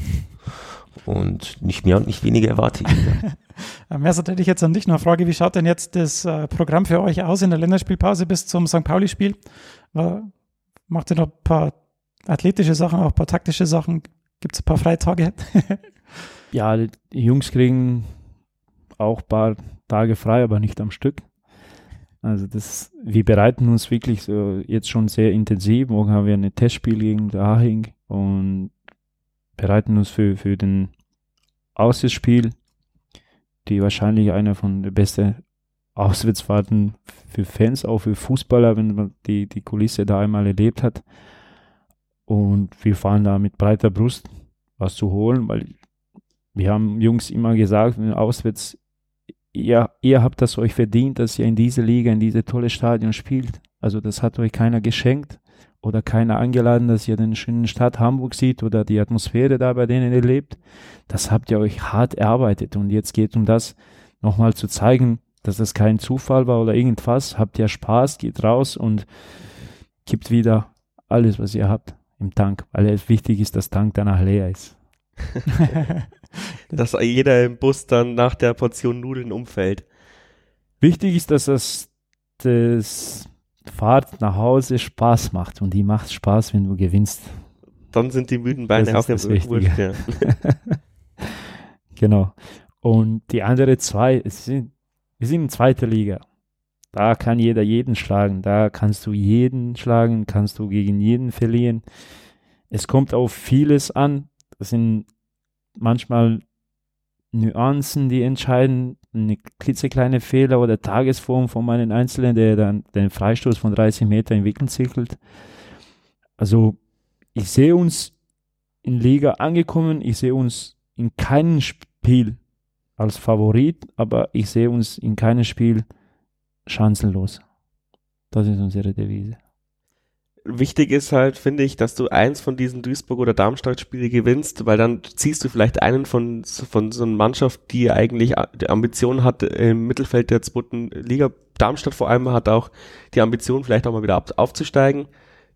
Und nicht mehr und nicht weniger erwarte ich. Mersat hätte ich jetzt an dich noch eine Frage. Wie schaut denn jetzt das äh, Programm für euch aus in der Länderspielpause bis zum St. Pauli-Spiel? Macht ihr noch ein paar athletische Sachen, auch ein paar taktische Sachen? Gibt es ein paar Freitage? ja, die Jungs kriegen auch ein paar Tage frei, aber nicht am Stück. Also das, wir bereiten uns wirklich so jetzt schon sehr intensiv. Morgen haben wir ein Testspiel gegen Ahing und bereiten uns für, für den Auswärtsspiel die wahrscheinlich einer von den besten Auswärtsfahrten für Fans, auch für Fußballer, wenn man die, die Kulisse da einmal erlebt hat. Und wir fahren da mit breiter Brust was zu holen, weil wir haben Jungs immer gesagt, auswärts, ihr, ihr habt das euch verdient, dass ihr in diese Liga, in diese tolle Stadion spielt. Also das hat euch keiner geschenkt oder keiner eingeladen, dass ihr den schönen Stadt Hamburg sieht oder die Atmosphäre da bei denen erlebt. Das habt ihr euch hart erarbeitet und jetzt geht um das nochmal zu zeigen, dass das kein Zufall war oder irgendwas. Habt ihr Spaß, geht raus und gibt wieder alles, was ihr habt im Tank, weil es wichtig ist, dass Tank danach leer ist. dass jeder im Bus dann nach der Portion Nudeln umfällt. Wichtig ist, dass das, das Fahrt nach Hause Spaß macht und die macht Spaß, wenn du gewinnst. Dann sind die müden Beine Das Wurscht, Wichtige. ja. Genau. Und die andere zwei, es sind, wir sind in zweiter Liga. Da kann jeder jeden schlagen. Da kannst du jeden schlagen, kannst du gegen jeden verlieren. Es kommt auf vieles an. Das sind manchmal Nuancen, die entscheiden. Eine klitzekleine Fehler oder Tagesform von meinen Einzelnen, der dann den Freistoß von 30 Meter in Winkel zirkelt. Also ich sehe uns in Liga angekommen. Ich sehe uns in keinem Spiel als Favorit, aber ich sehe uns in keinem Spiel chancenlos. Das ist unsere Devise. Wichtig ist halt, finde ich, dass du eins von diesen Duisburg- oder Darmstadt-Spiele gewinnst, weil dann ziehst du vielleicht einen von, von so einer Mannschaft, die eigentlich die Ambition hat, im Mittelfeld der zweiten Liga. Darmstadt vor allem hat auch die Ambition, vielleicht auch mal wieder aufzusteigen.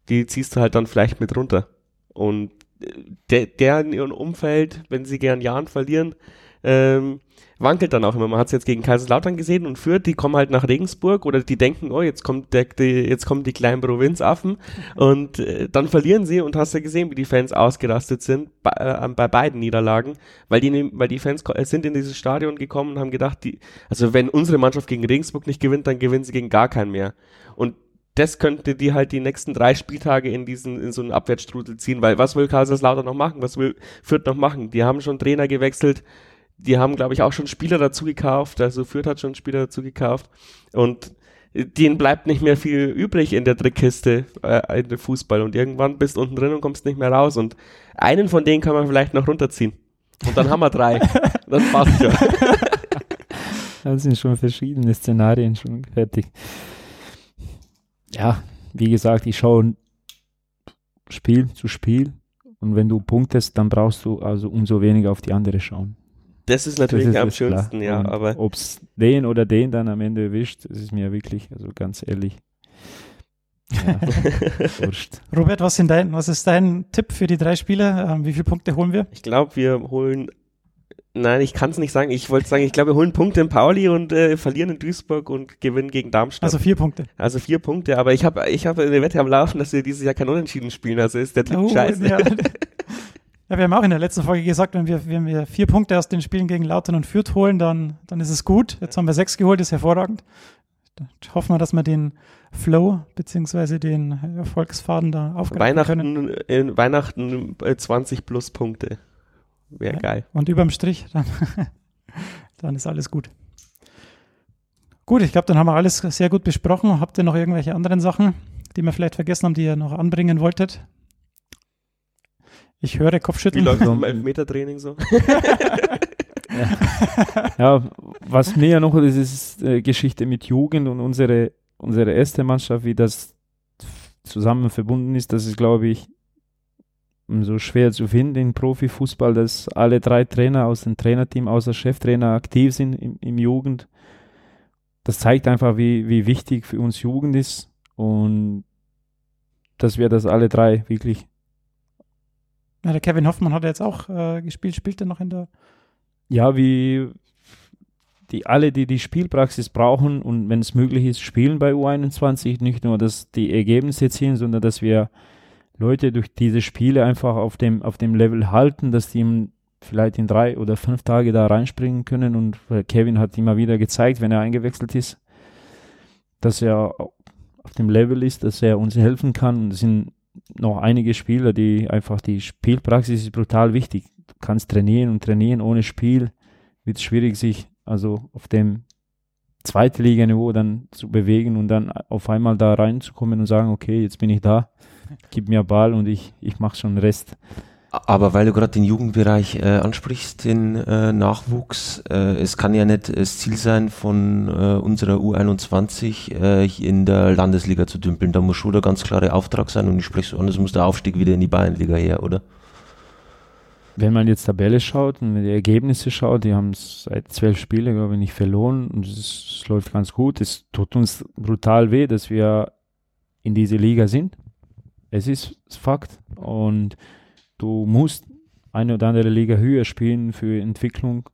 Die ziehst du halt dann vielleicht mit runter. Und äh, der, der in ihrem Umfeld, wenn sie gern Jahren verlieren, ähm, wankelt dann auch immer. Man hat es jetzt gegen Kaiserslautern gesehen und Fürth, die kommen halt nach Regensburg oder die denken, oh, jetzt kommt der, die, jetzt kommen die kleinen Provinzaffen und äh, dann verlieren sie und hast ja gesehen, wie die Fans ausgerastet sind bei, äh, bei beiden Niederlagen, weil die, weil die Fans äh, sind in dieses Stadion gekommen und haben gedacht, die, also wenn unsere Mannschaft gegen Regensburg nicht gewinnt, dann gewinnen sie gegen gar keinen mehr. Und das könnte die halt die nächsten drei Spieltage in diesen, in so einen Abwärtsstrudel ziehen, weil was will Kaiserslautern noch machen? Was will Fürth noch machen? Die haben schon Trainer gewechselt, die haben, glaube ich, auch schon Spieler dazu gekauft, also Fürth hat schon Spieler dazu gekauft und denen bleibt nicht mehr viel übrig in der Trickkiste äh, in der Fußball und irgendwann bist du unten drin und kommst nicht mehr raus und einen von denen kann man vielleicht noch runterziehen und dann haben wir drei. Das passt ja. Das sind schon verschiedene Szenarien schon fertig. Ja, wie gesagt, ich schaue Spiel zu Spiel und wenn du punktest, dann brauchst du also umso weniger auf die andere schauen. Das ist natürlich das ist am klar. schönsten, ja, Und aber Ob es den oder den dann am Ende erwischt, das ist mir wirklich, also ganz ehrlich. Ja, wurscht. Robert, was, sind dein, was ist dein Tipp für die drei Spiele? Ähm, wie viele Punkte holen wir? Ich glaube, wir holen. Nein, ich kann es nicht sagen. Ich wollte sagen, ich glaube, wir holen Punkte in Pauli und äh, verlieren in Duisburg und gewinnen gegen Darmstadt. Also Also, vier Punkte. vier Punkte, aber ich habe ich hab eine Wette am Laufen, dass wir dieses Jahr kein Unentschieden spielen. Also ist der Tipp Oh, scheiße. ja. ja, wir haben auch in der letzten Folge gesagt, wenn wir, wenn wir vier Punkte aus den Spielen gegen Lautern und Fürth holen, dann, dann ist es gut. Jetzt haben wir sechs geholt, ist hervorragend. Da hoffen wir, dass wir den Flow beziehungsweise den Erfolgsfaden da aufgreifen können. Weihnachten, in Weihnachten äh, 20 plus Punkte. Wäre Ja. geil. Und überm Strich, dann, dann ist alles gut. Gut, ich glaube, dann haben wir alles sehr gut besprochen. Habt ihr noch irgendwelche anderen Sachen, die wir vielleicht vergessen haben, die ihr noch anbringen wolltet? Ich höre Wie Kopfschütteln. läuft So. im Elfmetertraining so? Ja, was mir ja noch ist, ist äh, Geschichte mit Jugend und unsere, unsere erste Mannschaft, wie das zusammen verbunden ist, das ist, glaube ich, so schwer zu finden im Profifußball, dass alle drei Trainer aus dem Trainerteam, außer Cheftrainer, aktiv sind im, im Jugend. Das zeigt einfach, wie, wie wichtig für uns Jugend ist und dass wir das alle drei wirklich Ja, der Kevin Hoffmann hat jetzt auch äh, gespielt, spielt er noch in der. ja, wie die alle, die die Spielpraxis brauchen und wenn es möglich ist, spielen bei U21, nicht nur, dass die Ergebnisse erzielen, sondern dass wir Leute durch diese Spiele einfach auf dem, auf dem Level halten, dass die im- vielleicht in drei oder fünf Tage da reinspringen können. Und äh, Kevin hat immer wieder gezeigt, wenn er eingewechselt ist, dass er auf dem Level ist, dass er uns helfen kann. Und es sind noch einige Spieler, die einfach die Spielpraxis ist brutal wichtig. Du kannst trainieren und trainieren ohne Spiel wird es schwierig, sich also auf dem zweite Liga-Niveau dann zu bewegen und dann auf einmal da reinzukommen und sagen, okay, jetzt bin ich da, gib mir Ball und ich, ich mache schon den Rest. Aber weil du gerade den Jugendbereich äh, ansprichst, den äh, Nachwuchs, äh, es kann ja nicht das Ziel sein, von äh, unserer U21 äh, in der Landesliga zu dümpeln. Da muss schon der ganz klare Auftrag sein und ich spreche so an, es muss der Aufstieg wieder in die Bayernliga her, oder? Wenn man jetzt Tabelle schaut und die Ergebnisse schaut, die haben seit zwölf Spielen, glaube ich, nicht verloren und es, es läuft ganz gut. Es tut uns brutal weh, dass wir in diese Liga sind. Es ist Fakt und du musst eine oder andere Liga höher spielen für Entwicklung.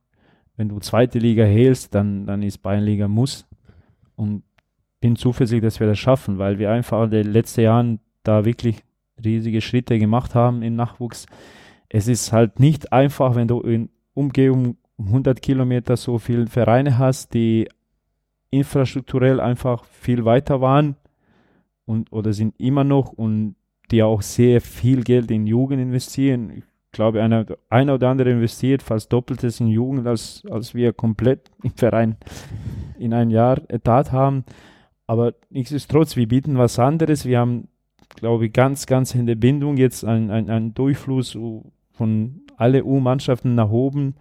Wenn du zweite Liga hältst, dann, dann ist Bayernliga muss. Und bin zuversichtlich, dass wir das schaffen, weil wir einfach in den letzten Jahren da wirklich riesige Schritte gemacht haben im Nachwuchs. Es ist halt nicht einfach, wenn du in Umgehung 100 Kilometer so viele Vereine hast, die infrastrukturell einfach viel weiter waren und oder sind immer noch und die auch sehr viel Geld in Jugend investieren. Ich glaube, einer, einer oder andere investiert fast doppeltes in Jugend, als, als wir komplett im Verein in ein Jahr Etat haben. Aber nichtsdestotrotz, wir bieten was anderes. Wir haben, glaube ich, ganz, ganz in der Bindung jetzt einen ein Durchfluss von alle U-Mannschaften nach oben.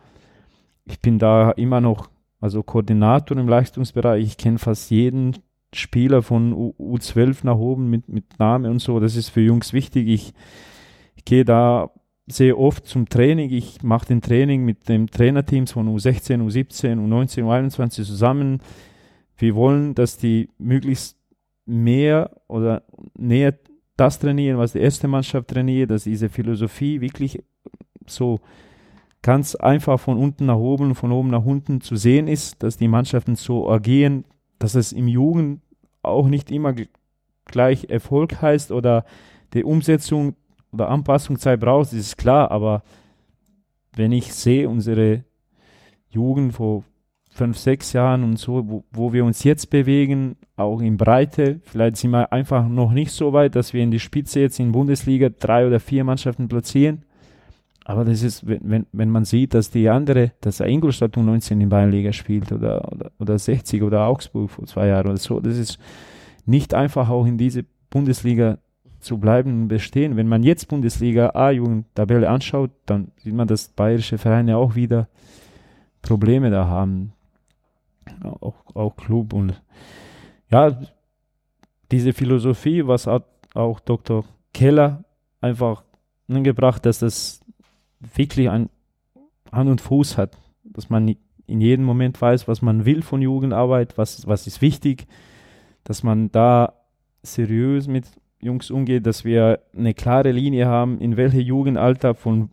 Ich bin da immer noch, also Koordinator im Leistungsbereich. Ich kenne fast jeden Spieler von U U12 nach oben mit, mit Name und so. Das ist für Jungs wichtig. Ich, ich gehe da sehr oft zum Training. Ich mache den Training mit dem Trainerteams von U16, U17, U19, U21 zusammen. Wir wollen, dass die möglichst mehr oder näher das trainieren, was die erste Mannschaft trainiert, dass diese Philosophie wirklich so ganz einfach von unten nach oben, von oben nach unten zu sehen ist, dass die Mannschaften so agieren, dass es im Jugend auch nicht immer gleich Erfolg heißt oder die Umsetzung oder Anpassungszeit braucht, ist klar, aber wenn ich sehe, unsere Jugend vor fünf, sechs Jahren und so, wo, wo wir uns jetzt bewegen, auch in Breite, vielleicht sind wir einfach noch nicht so weit, dass wir in die Spitze jetzt in Bundesliga drei oder vier Mannschaften platzieren. Aber das ist, wenn, wenn man sieht, dass die andere, dass Ingolstadt um 19 in Bayernliga spielt oder, oder, oder 60 oder Augsburg vor zwei Jahren oder so, das ist nicht einfach auch in diese Bundesliga zu bleiben und bestehen. Wenn man jetzt Bundesliga A-Jugend-Tabelle anschaut, dann sieht man, dass bayerische Vereine auch wieder Probleme da haben. Auch, auch Club und ja, diese Philosophie, was hat auch Dr. Keller einfach angebracht, dass das wirklich ein Hand und Fuß hat, dass man in jedem Moment weiß, was man will von Jugendarbeit, was, was ist wichtig, dass man da seriös mit Jungs umgeht, dass wir eine klare Linie haben, in welche Jugendalter von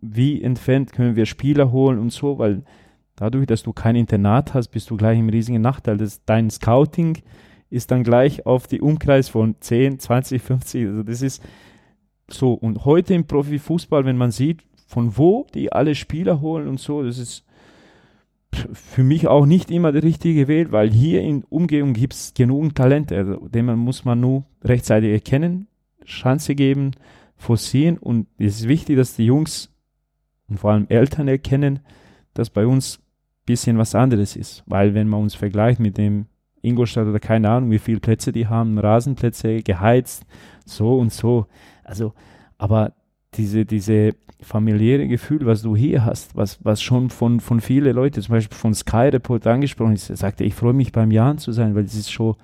wie entfernt können wir Spieler holen und so, weil dadurch, dass du kein Internat hast, bist du gleich im riesigen Nachteil. Das, dein Scouting ist dann gleich auf die Umkreis von 10, 20, 50. Also das ist so. Und heute im Profifußball, wenn man sieht, von wo die alle Spieler holen und so, das ist für mich auch nicht immer der richtige Weg, weil hier in Umgehung gibt es genug Talente, also, den muss man nur rechtzeitig erkennen, Chance geben, forcieren und es ist wichtig, dass die Jungs und vor allem Eltern erkennen, dass bei uns ein bisschen was anderes ist, weil wenn man uns vergleicht mit dem Ingolstadt oder keine Ahnung, wie viele Plätze die haben, Rasenplätze, geheizt, so und so, also, aber diese, diese familiäre Gefühl, was du hier hast, was, was schon von, von vielen Leuten, zum Beispiel von Sky Report angesprochen ist, sagte, ich freue mich beim Jahren zu sein, weil es ist schon ein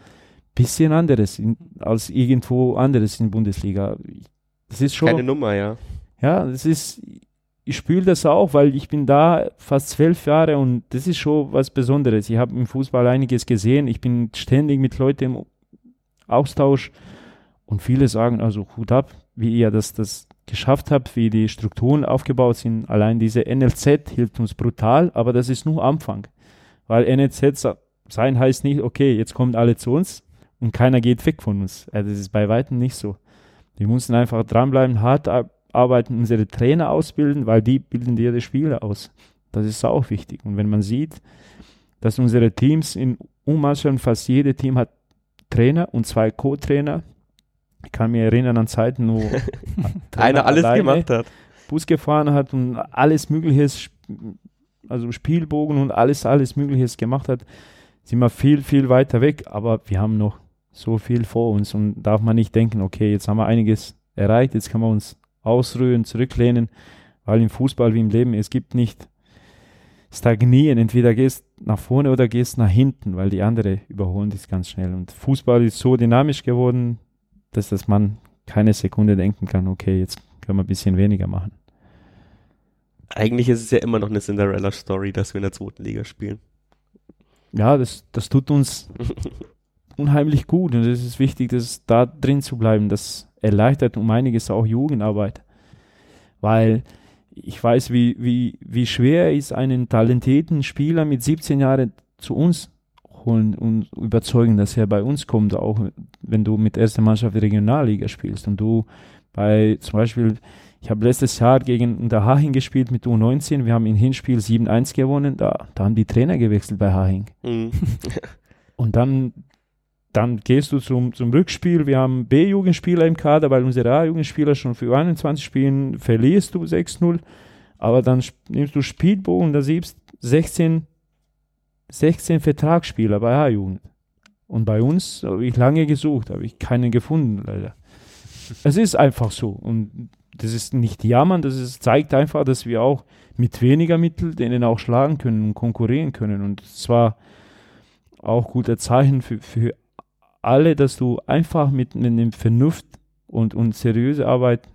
bisschen anderes in, als irgendwo anderes in der Bundesliga. Das ist schon. Keine Nummer, ja. Ja, das ist, ich spüre das auch, weil ich bin da fast zwölf Jahre und das ist schon was Besonderes. Ich habe im Fußball einiges gesehen. Ich bin ständig mit Leuten im Austausch und viele sagen also Hut ab, wie ihr das, das geschafft habt, wie die Strukturen aufgebaut sind. Allein diese NLZ hilft uns brutal, aber das ist nur Anfang. Weil NLZ sein heißt nicht, okay, jetzt kommen alle zu uns und keiner geht weg von uns. Das ist bei weitem nicht so. Wir müssen einfach dranbleiben, hart arbeiten, unsere Trainer ausbilden, weil die bilden dir die Spieler aus. Das ist auch wichtig. Und wenn man sieht, dass unsere Teams in Ummannschaft fast jedes Team hat Trainer und zwei Co-Trainer, ich kann mich erinnern an Zeiten, wo einer alles gemacht hat. Bus gefahren hat und alles Mögliche, also Spielbogen und alles, alles Mögliche gemacht hat, sind wir viel, viel weiter weg. Aber wir haben noch so viel vor uns und darf man nicht denken, okay, jetzt haben wir einiges erreicht, jetzt kann man uns ausruhen, zurücklehnen, weil im Fußball wie im Leben, es gibt nicht stagnieren, entweder gehst nach vorne oder gehst nach hinten, weil die andere überholen dich ganz schnell. Und Fußball ist so dynamisch geworden, dass das man keine Sekunde denken kann, okay, jetzt können wir ein bisschen weniger machen. Eigentlich ist es ja immer noch eine Cinderella-Story, dass wir in der zweiten Liga spielen. Ja, das, das tut uns unheimlich gut und es ist wichtig, dass da drin zu bleiben. Das erleichtert um einiges auch Jugendarbeit. Weil ich weiß, wie, wie, wie schwer ist, einen talentierten Spieler mit 17 Jahren zu uns holen und überzeugen, dass er bei uns kommt, auch wenn du mit erster Mannschaft Regionalliga spielst und du bei zum Beispiel, ich habe letztes Jahr gegen der Haching gespielt mit U19, wir haben im Hinspiel 7-1 gewonnen, da, da haben die Trainer gewechselt bei Haching. Mhm. und dann, dann gehst du zum, zum Rückspiel, wir haben B-Jugendspieler im Kader, weil unsere A-Jugendspieler schon für 21 spielen, verlierst du 6-0, aber dann nimmst du Spielbogen, da siehst 16 16 Vertragsspieler bei A-Jugend. Und bei uns habe ich lange gesucht, habe ich keinen gefunden, leider. es ist einfach so. Und das ist nicht jammern, das ist, zeigt einfach, dass wir auch mit weniger Mitteln denen auch schlagen können und konkurrieren können. Und zwar auch guter Zeichen für, für alle, dass du einfach mit, mit einem Vernunft und, und seriöse Arbeit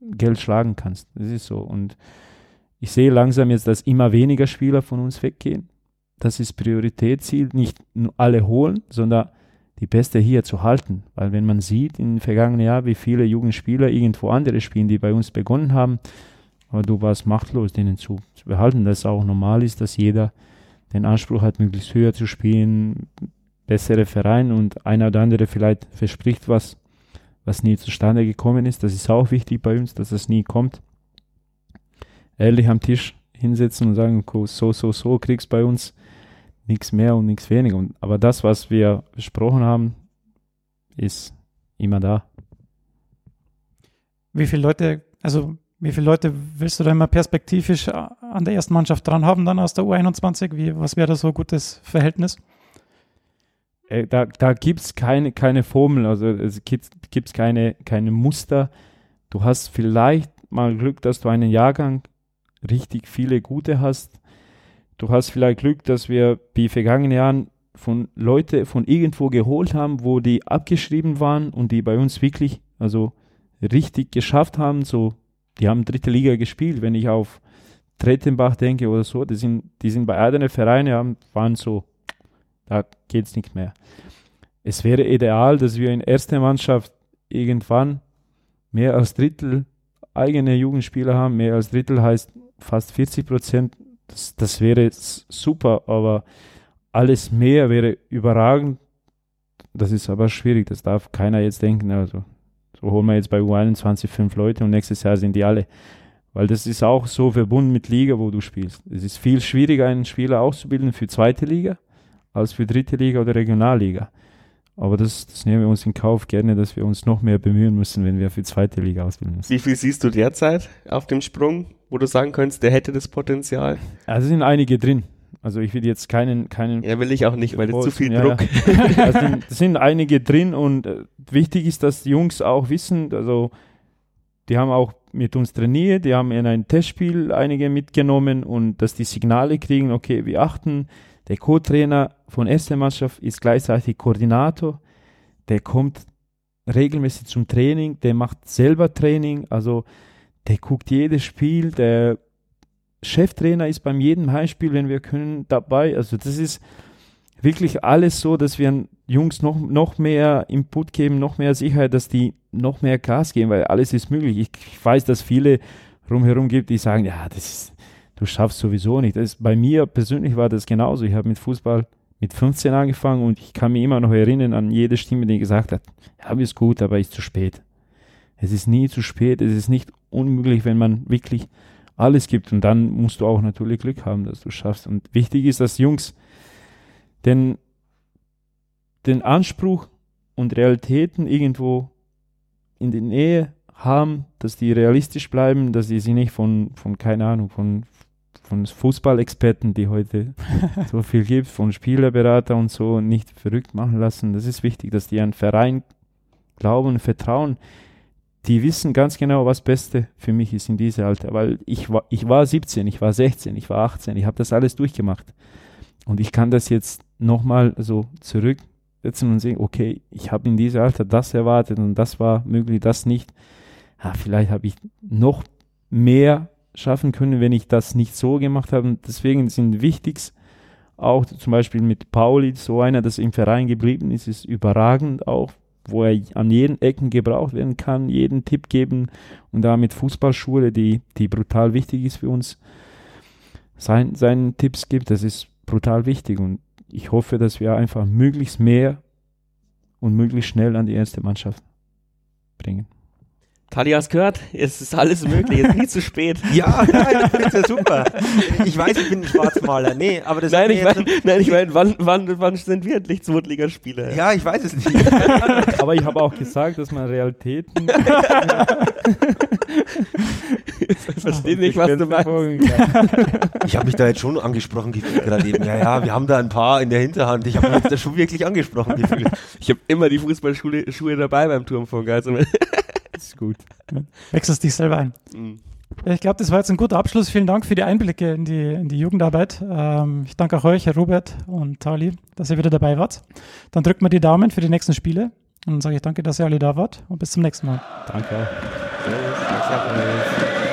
Geld schlagen kannst. Das ist so. Und ich sehe langsam jetzt, dass immer weniger Spieler von uns weggehen das ist Prioritätsziel, nicht alle holen, sondern die Beste hier zu halten. Weil wenn man sieht im vergangenen Jahr, wie viele Jugendspieler irgendwo andere spielen, die bei uns begonnen haben, aber du warst machtlos, denen zu, zu behalten, dass es auch normal ist, dass jeder den Anspruch hat, möglichst höher zu spielen, bessere Vereine und einer oder andere vielleicht verspricht was, was nie zustande gekommen ist. Das ist auch wichtig bei uns, dass das nie kommt. Ehrlich am Tisch hinsetzen und sagen, so, so, so kriegst bei uns nichts mehr und nichts weniger. Und, aber das, was wir besprochen haben, ist immer da. Wie viele Leute, also wie viele Leute willst du da immer perspektivisch an der ersten Mannschaft dran haben, dann aus der U21? Wie, was wäre da so ein gutes Verhältnis? Äh, da da gibt es keine, keine Formel, also es gibt keine, keine Muster. Du hast vielleicht mal Glück, dass du einen Jahrgang richtig viele gute hast Du hast vielleicht Glück, dass wir die vergangenen Jahren von Leute von irgendwo geholt haben, wo die abgeschrieben waren und die bei uns wirklich, also richtig geschafft haben. So, die haben dritte Liga gespielt. Wenn ich auf Trettenbach denke oder so, die sind, die sind bei anderen Vereinen, waren so, da geht es nicht mehr. Es wäre ideal, dass wir in erster Mannschaft irgendwann mehr als Drittel eigene Jugendspieler haben. Mehr als Drittel heißt fast 40 Prozent das, das wäre super, aber alles mehr wäre überragend. Das ist aber schwierig, das darf keiner jetzt denken. Also, so holen wir jetzt bei U21 fünf Leute und nächstes Jahr sind die alle. Weil das ist auch so verbunden mit Liga, wo du spielst. Es ist viel schwieriger, einen Spieler auszubilden für zweite Liga als für dritte Liga oder Regionalliga. Aber das, das, nehmen wir uns in Kauf gerne, dass wir uns noch mehr bemühen müssen, wenn wir für zweite Liga ausbilden müssen. Wie viel siehst du derzeit auf dem Sprung, wo du sagen könntest, der hätte das Potenzial? Also sind einige drin. Also ich will jetzt keinen, keinen. Ja, will ich auch nicht, weil das zu viel ja, Druck. Ja. Also sind, sind einige drin und äh, wichtig ist, dass die Jungs auch wissen, also die haben auch mit uns trainiert, die haben in ein Testspiel einige mitgenommen und dass die Signale kriegen, okay, wir achten der Co-Trainer von erster Mannschaft ist gleichzeitig Koordinator. Der kommt regelmäßig zum Training, der macht selber Training, also der guckt jedes Spiel, der Cheftrainer ist beim jedem Heimspiel, wenn wir können, dabei. Also das ist wirklich alles so, dass wir Jungs noch, noch mehr Input geben, noch mehr Sicherheit, dass die noch mehr Gas geben, weil alles ist möglich. Ich, ich weiß, dass viele rumherum gibt, die sagen, ja, das ist du schaffst sowieso nicht. Das, bei mir persönlich war das genauso. Ich habe mit Fußball mit 15 angefangen und ich kann mich immer noch erinnern an jede Stimme, die gesagt hat, ja, ist gut, aber ist zu spät. Es ist nie zu spät, es ist nicht unmöglich, wenn man wirklich alles gibt und dann musst du auch natürlich Glück haben, dass du schaffst. Und wichtig ist, dass Jungs den, den Anspruch und Realitäten irgendwo in der Nähe haben, dass die realistisch bleiben, dass sie sich nicht von, von keine Ahnung, von von Fußballexperten, die heute so viel gibt, von Spielerberater und so, nicht verrückt machen lassen. Das ist wichtig, dass die an Verein glauben und vertrauen. Die wissen ganz genau, was Beste für mich ist in diesem Alter, weil ich war, ich war 17, ich war 16, ich war 18, ich habe das alles durchgemacht. Und ich kann das jetzt nochmal so zurücksetzen und sehen, okay, ich habe in diesem Alter das erwartet und das war möglich, das nicht. Ja, vielleicht habe ich noch mehr schaffen können, wenn ich das nicht so gemacht habe. Deswegen sind wichtig, auch zum Beispiel mit Pauli, so einer, das im Verein geblieben ist, ist überragend auch. Wo er an jeden Ecken gebraucht werden kann, jeden Tipp geben und damit Fußballschule, die, die brutal wichtig ist für uns, sein, seinen Tipps gibt. Das ist brutal wichtig und ich hoffe, dass wir einfach möglichst mehr und möglichst schnell an die erste Mannschaft bringen. Tali, hast gehört? Es ist alles möglich, es ist nie zu spät. Ja, nein, ich finde es ja super. Ich weiß, ich bin ein Schwarzmaler. Nee, aber das Nein, ich meine, jetzt- nein, ich mein, wann, wann, wann sind wir endlich Zweitligaspieler? Ja, ich weiß es nicht. Aber ich habe auch gesagt, dass man Realitäten. Ich verstehe nicht, was du meinst. Ich habe mich da jetzt schon angesprochen gefühlt gerade eben. Ja, ja, wir haben da ein paar in der Hinterhand. Ich habe mich da schon wirklich angesprochen gefühlt. Ich habe immer die Fußballschuhe Schuhe dabei beim Turmfunk. Also, ist gut. Wechselst dich selber ein. Ja, Ich glaube, das war jetzt ein guter Abschluss. Vielen Dank für die Einblicke in die, in die Jugendarbeit. Ähm, ich danke auch euch, Herr Robert und Tali, dass ihr wieder dabei wart. Dann drückt mir die Daumen für die nächsten Spiele. Und dann sage ich danke, dass ihr alle da wart und bis zum nächsten Mal. Danke. Servus.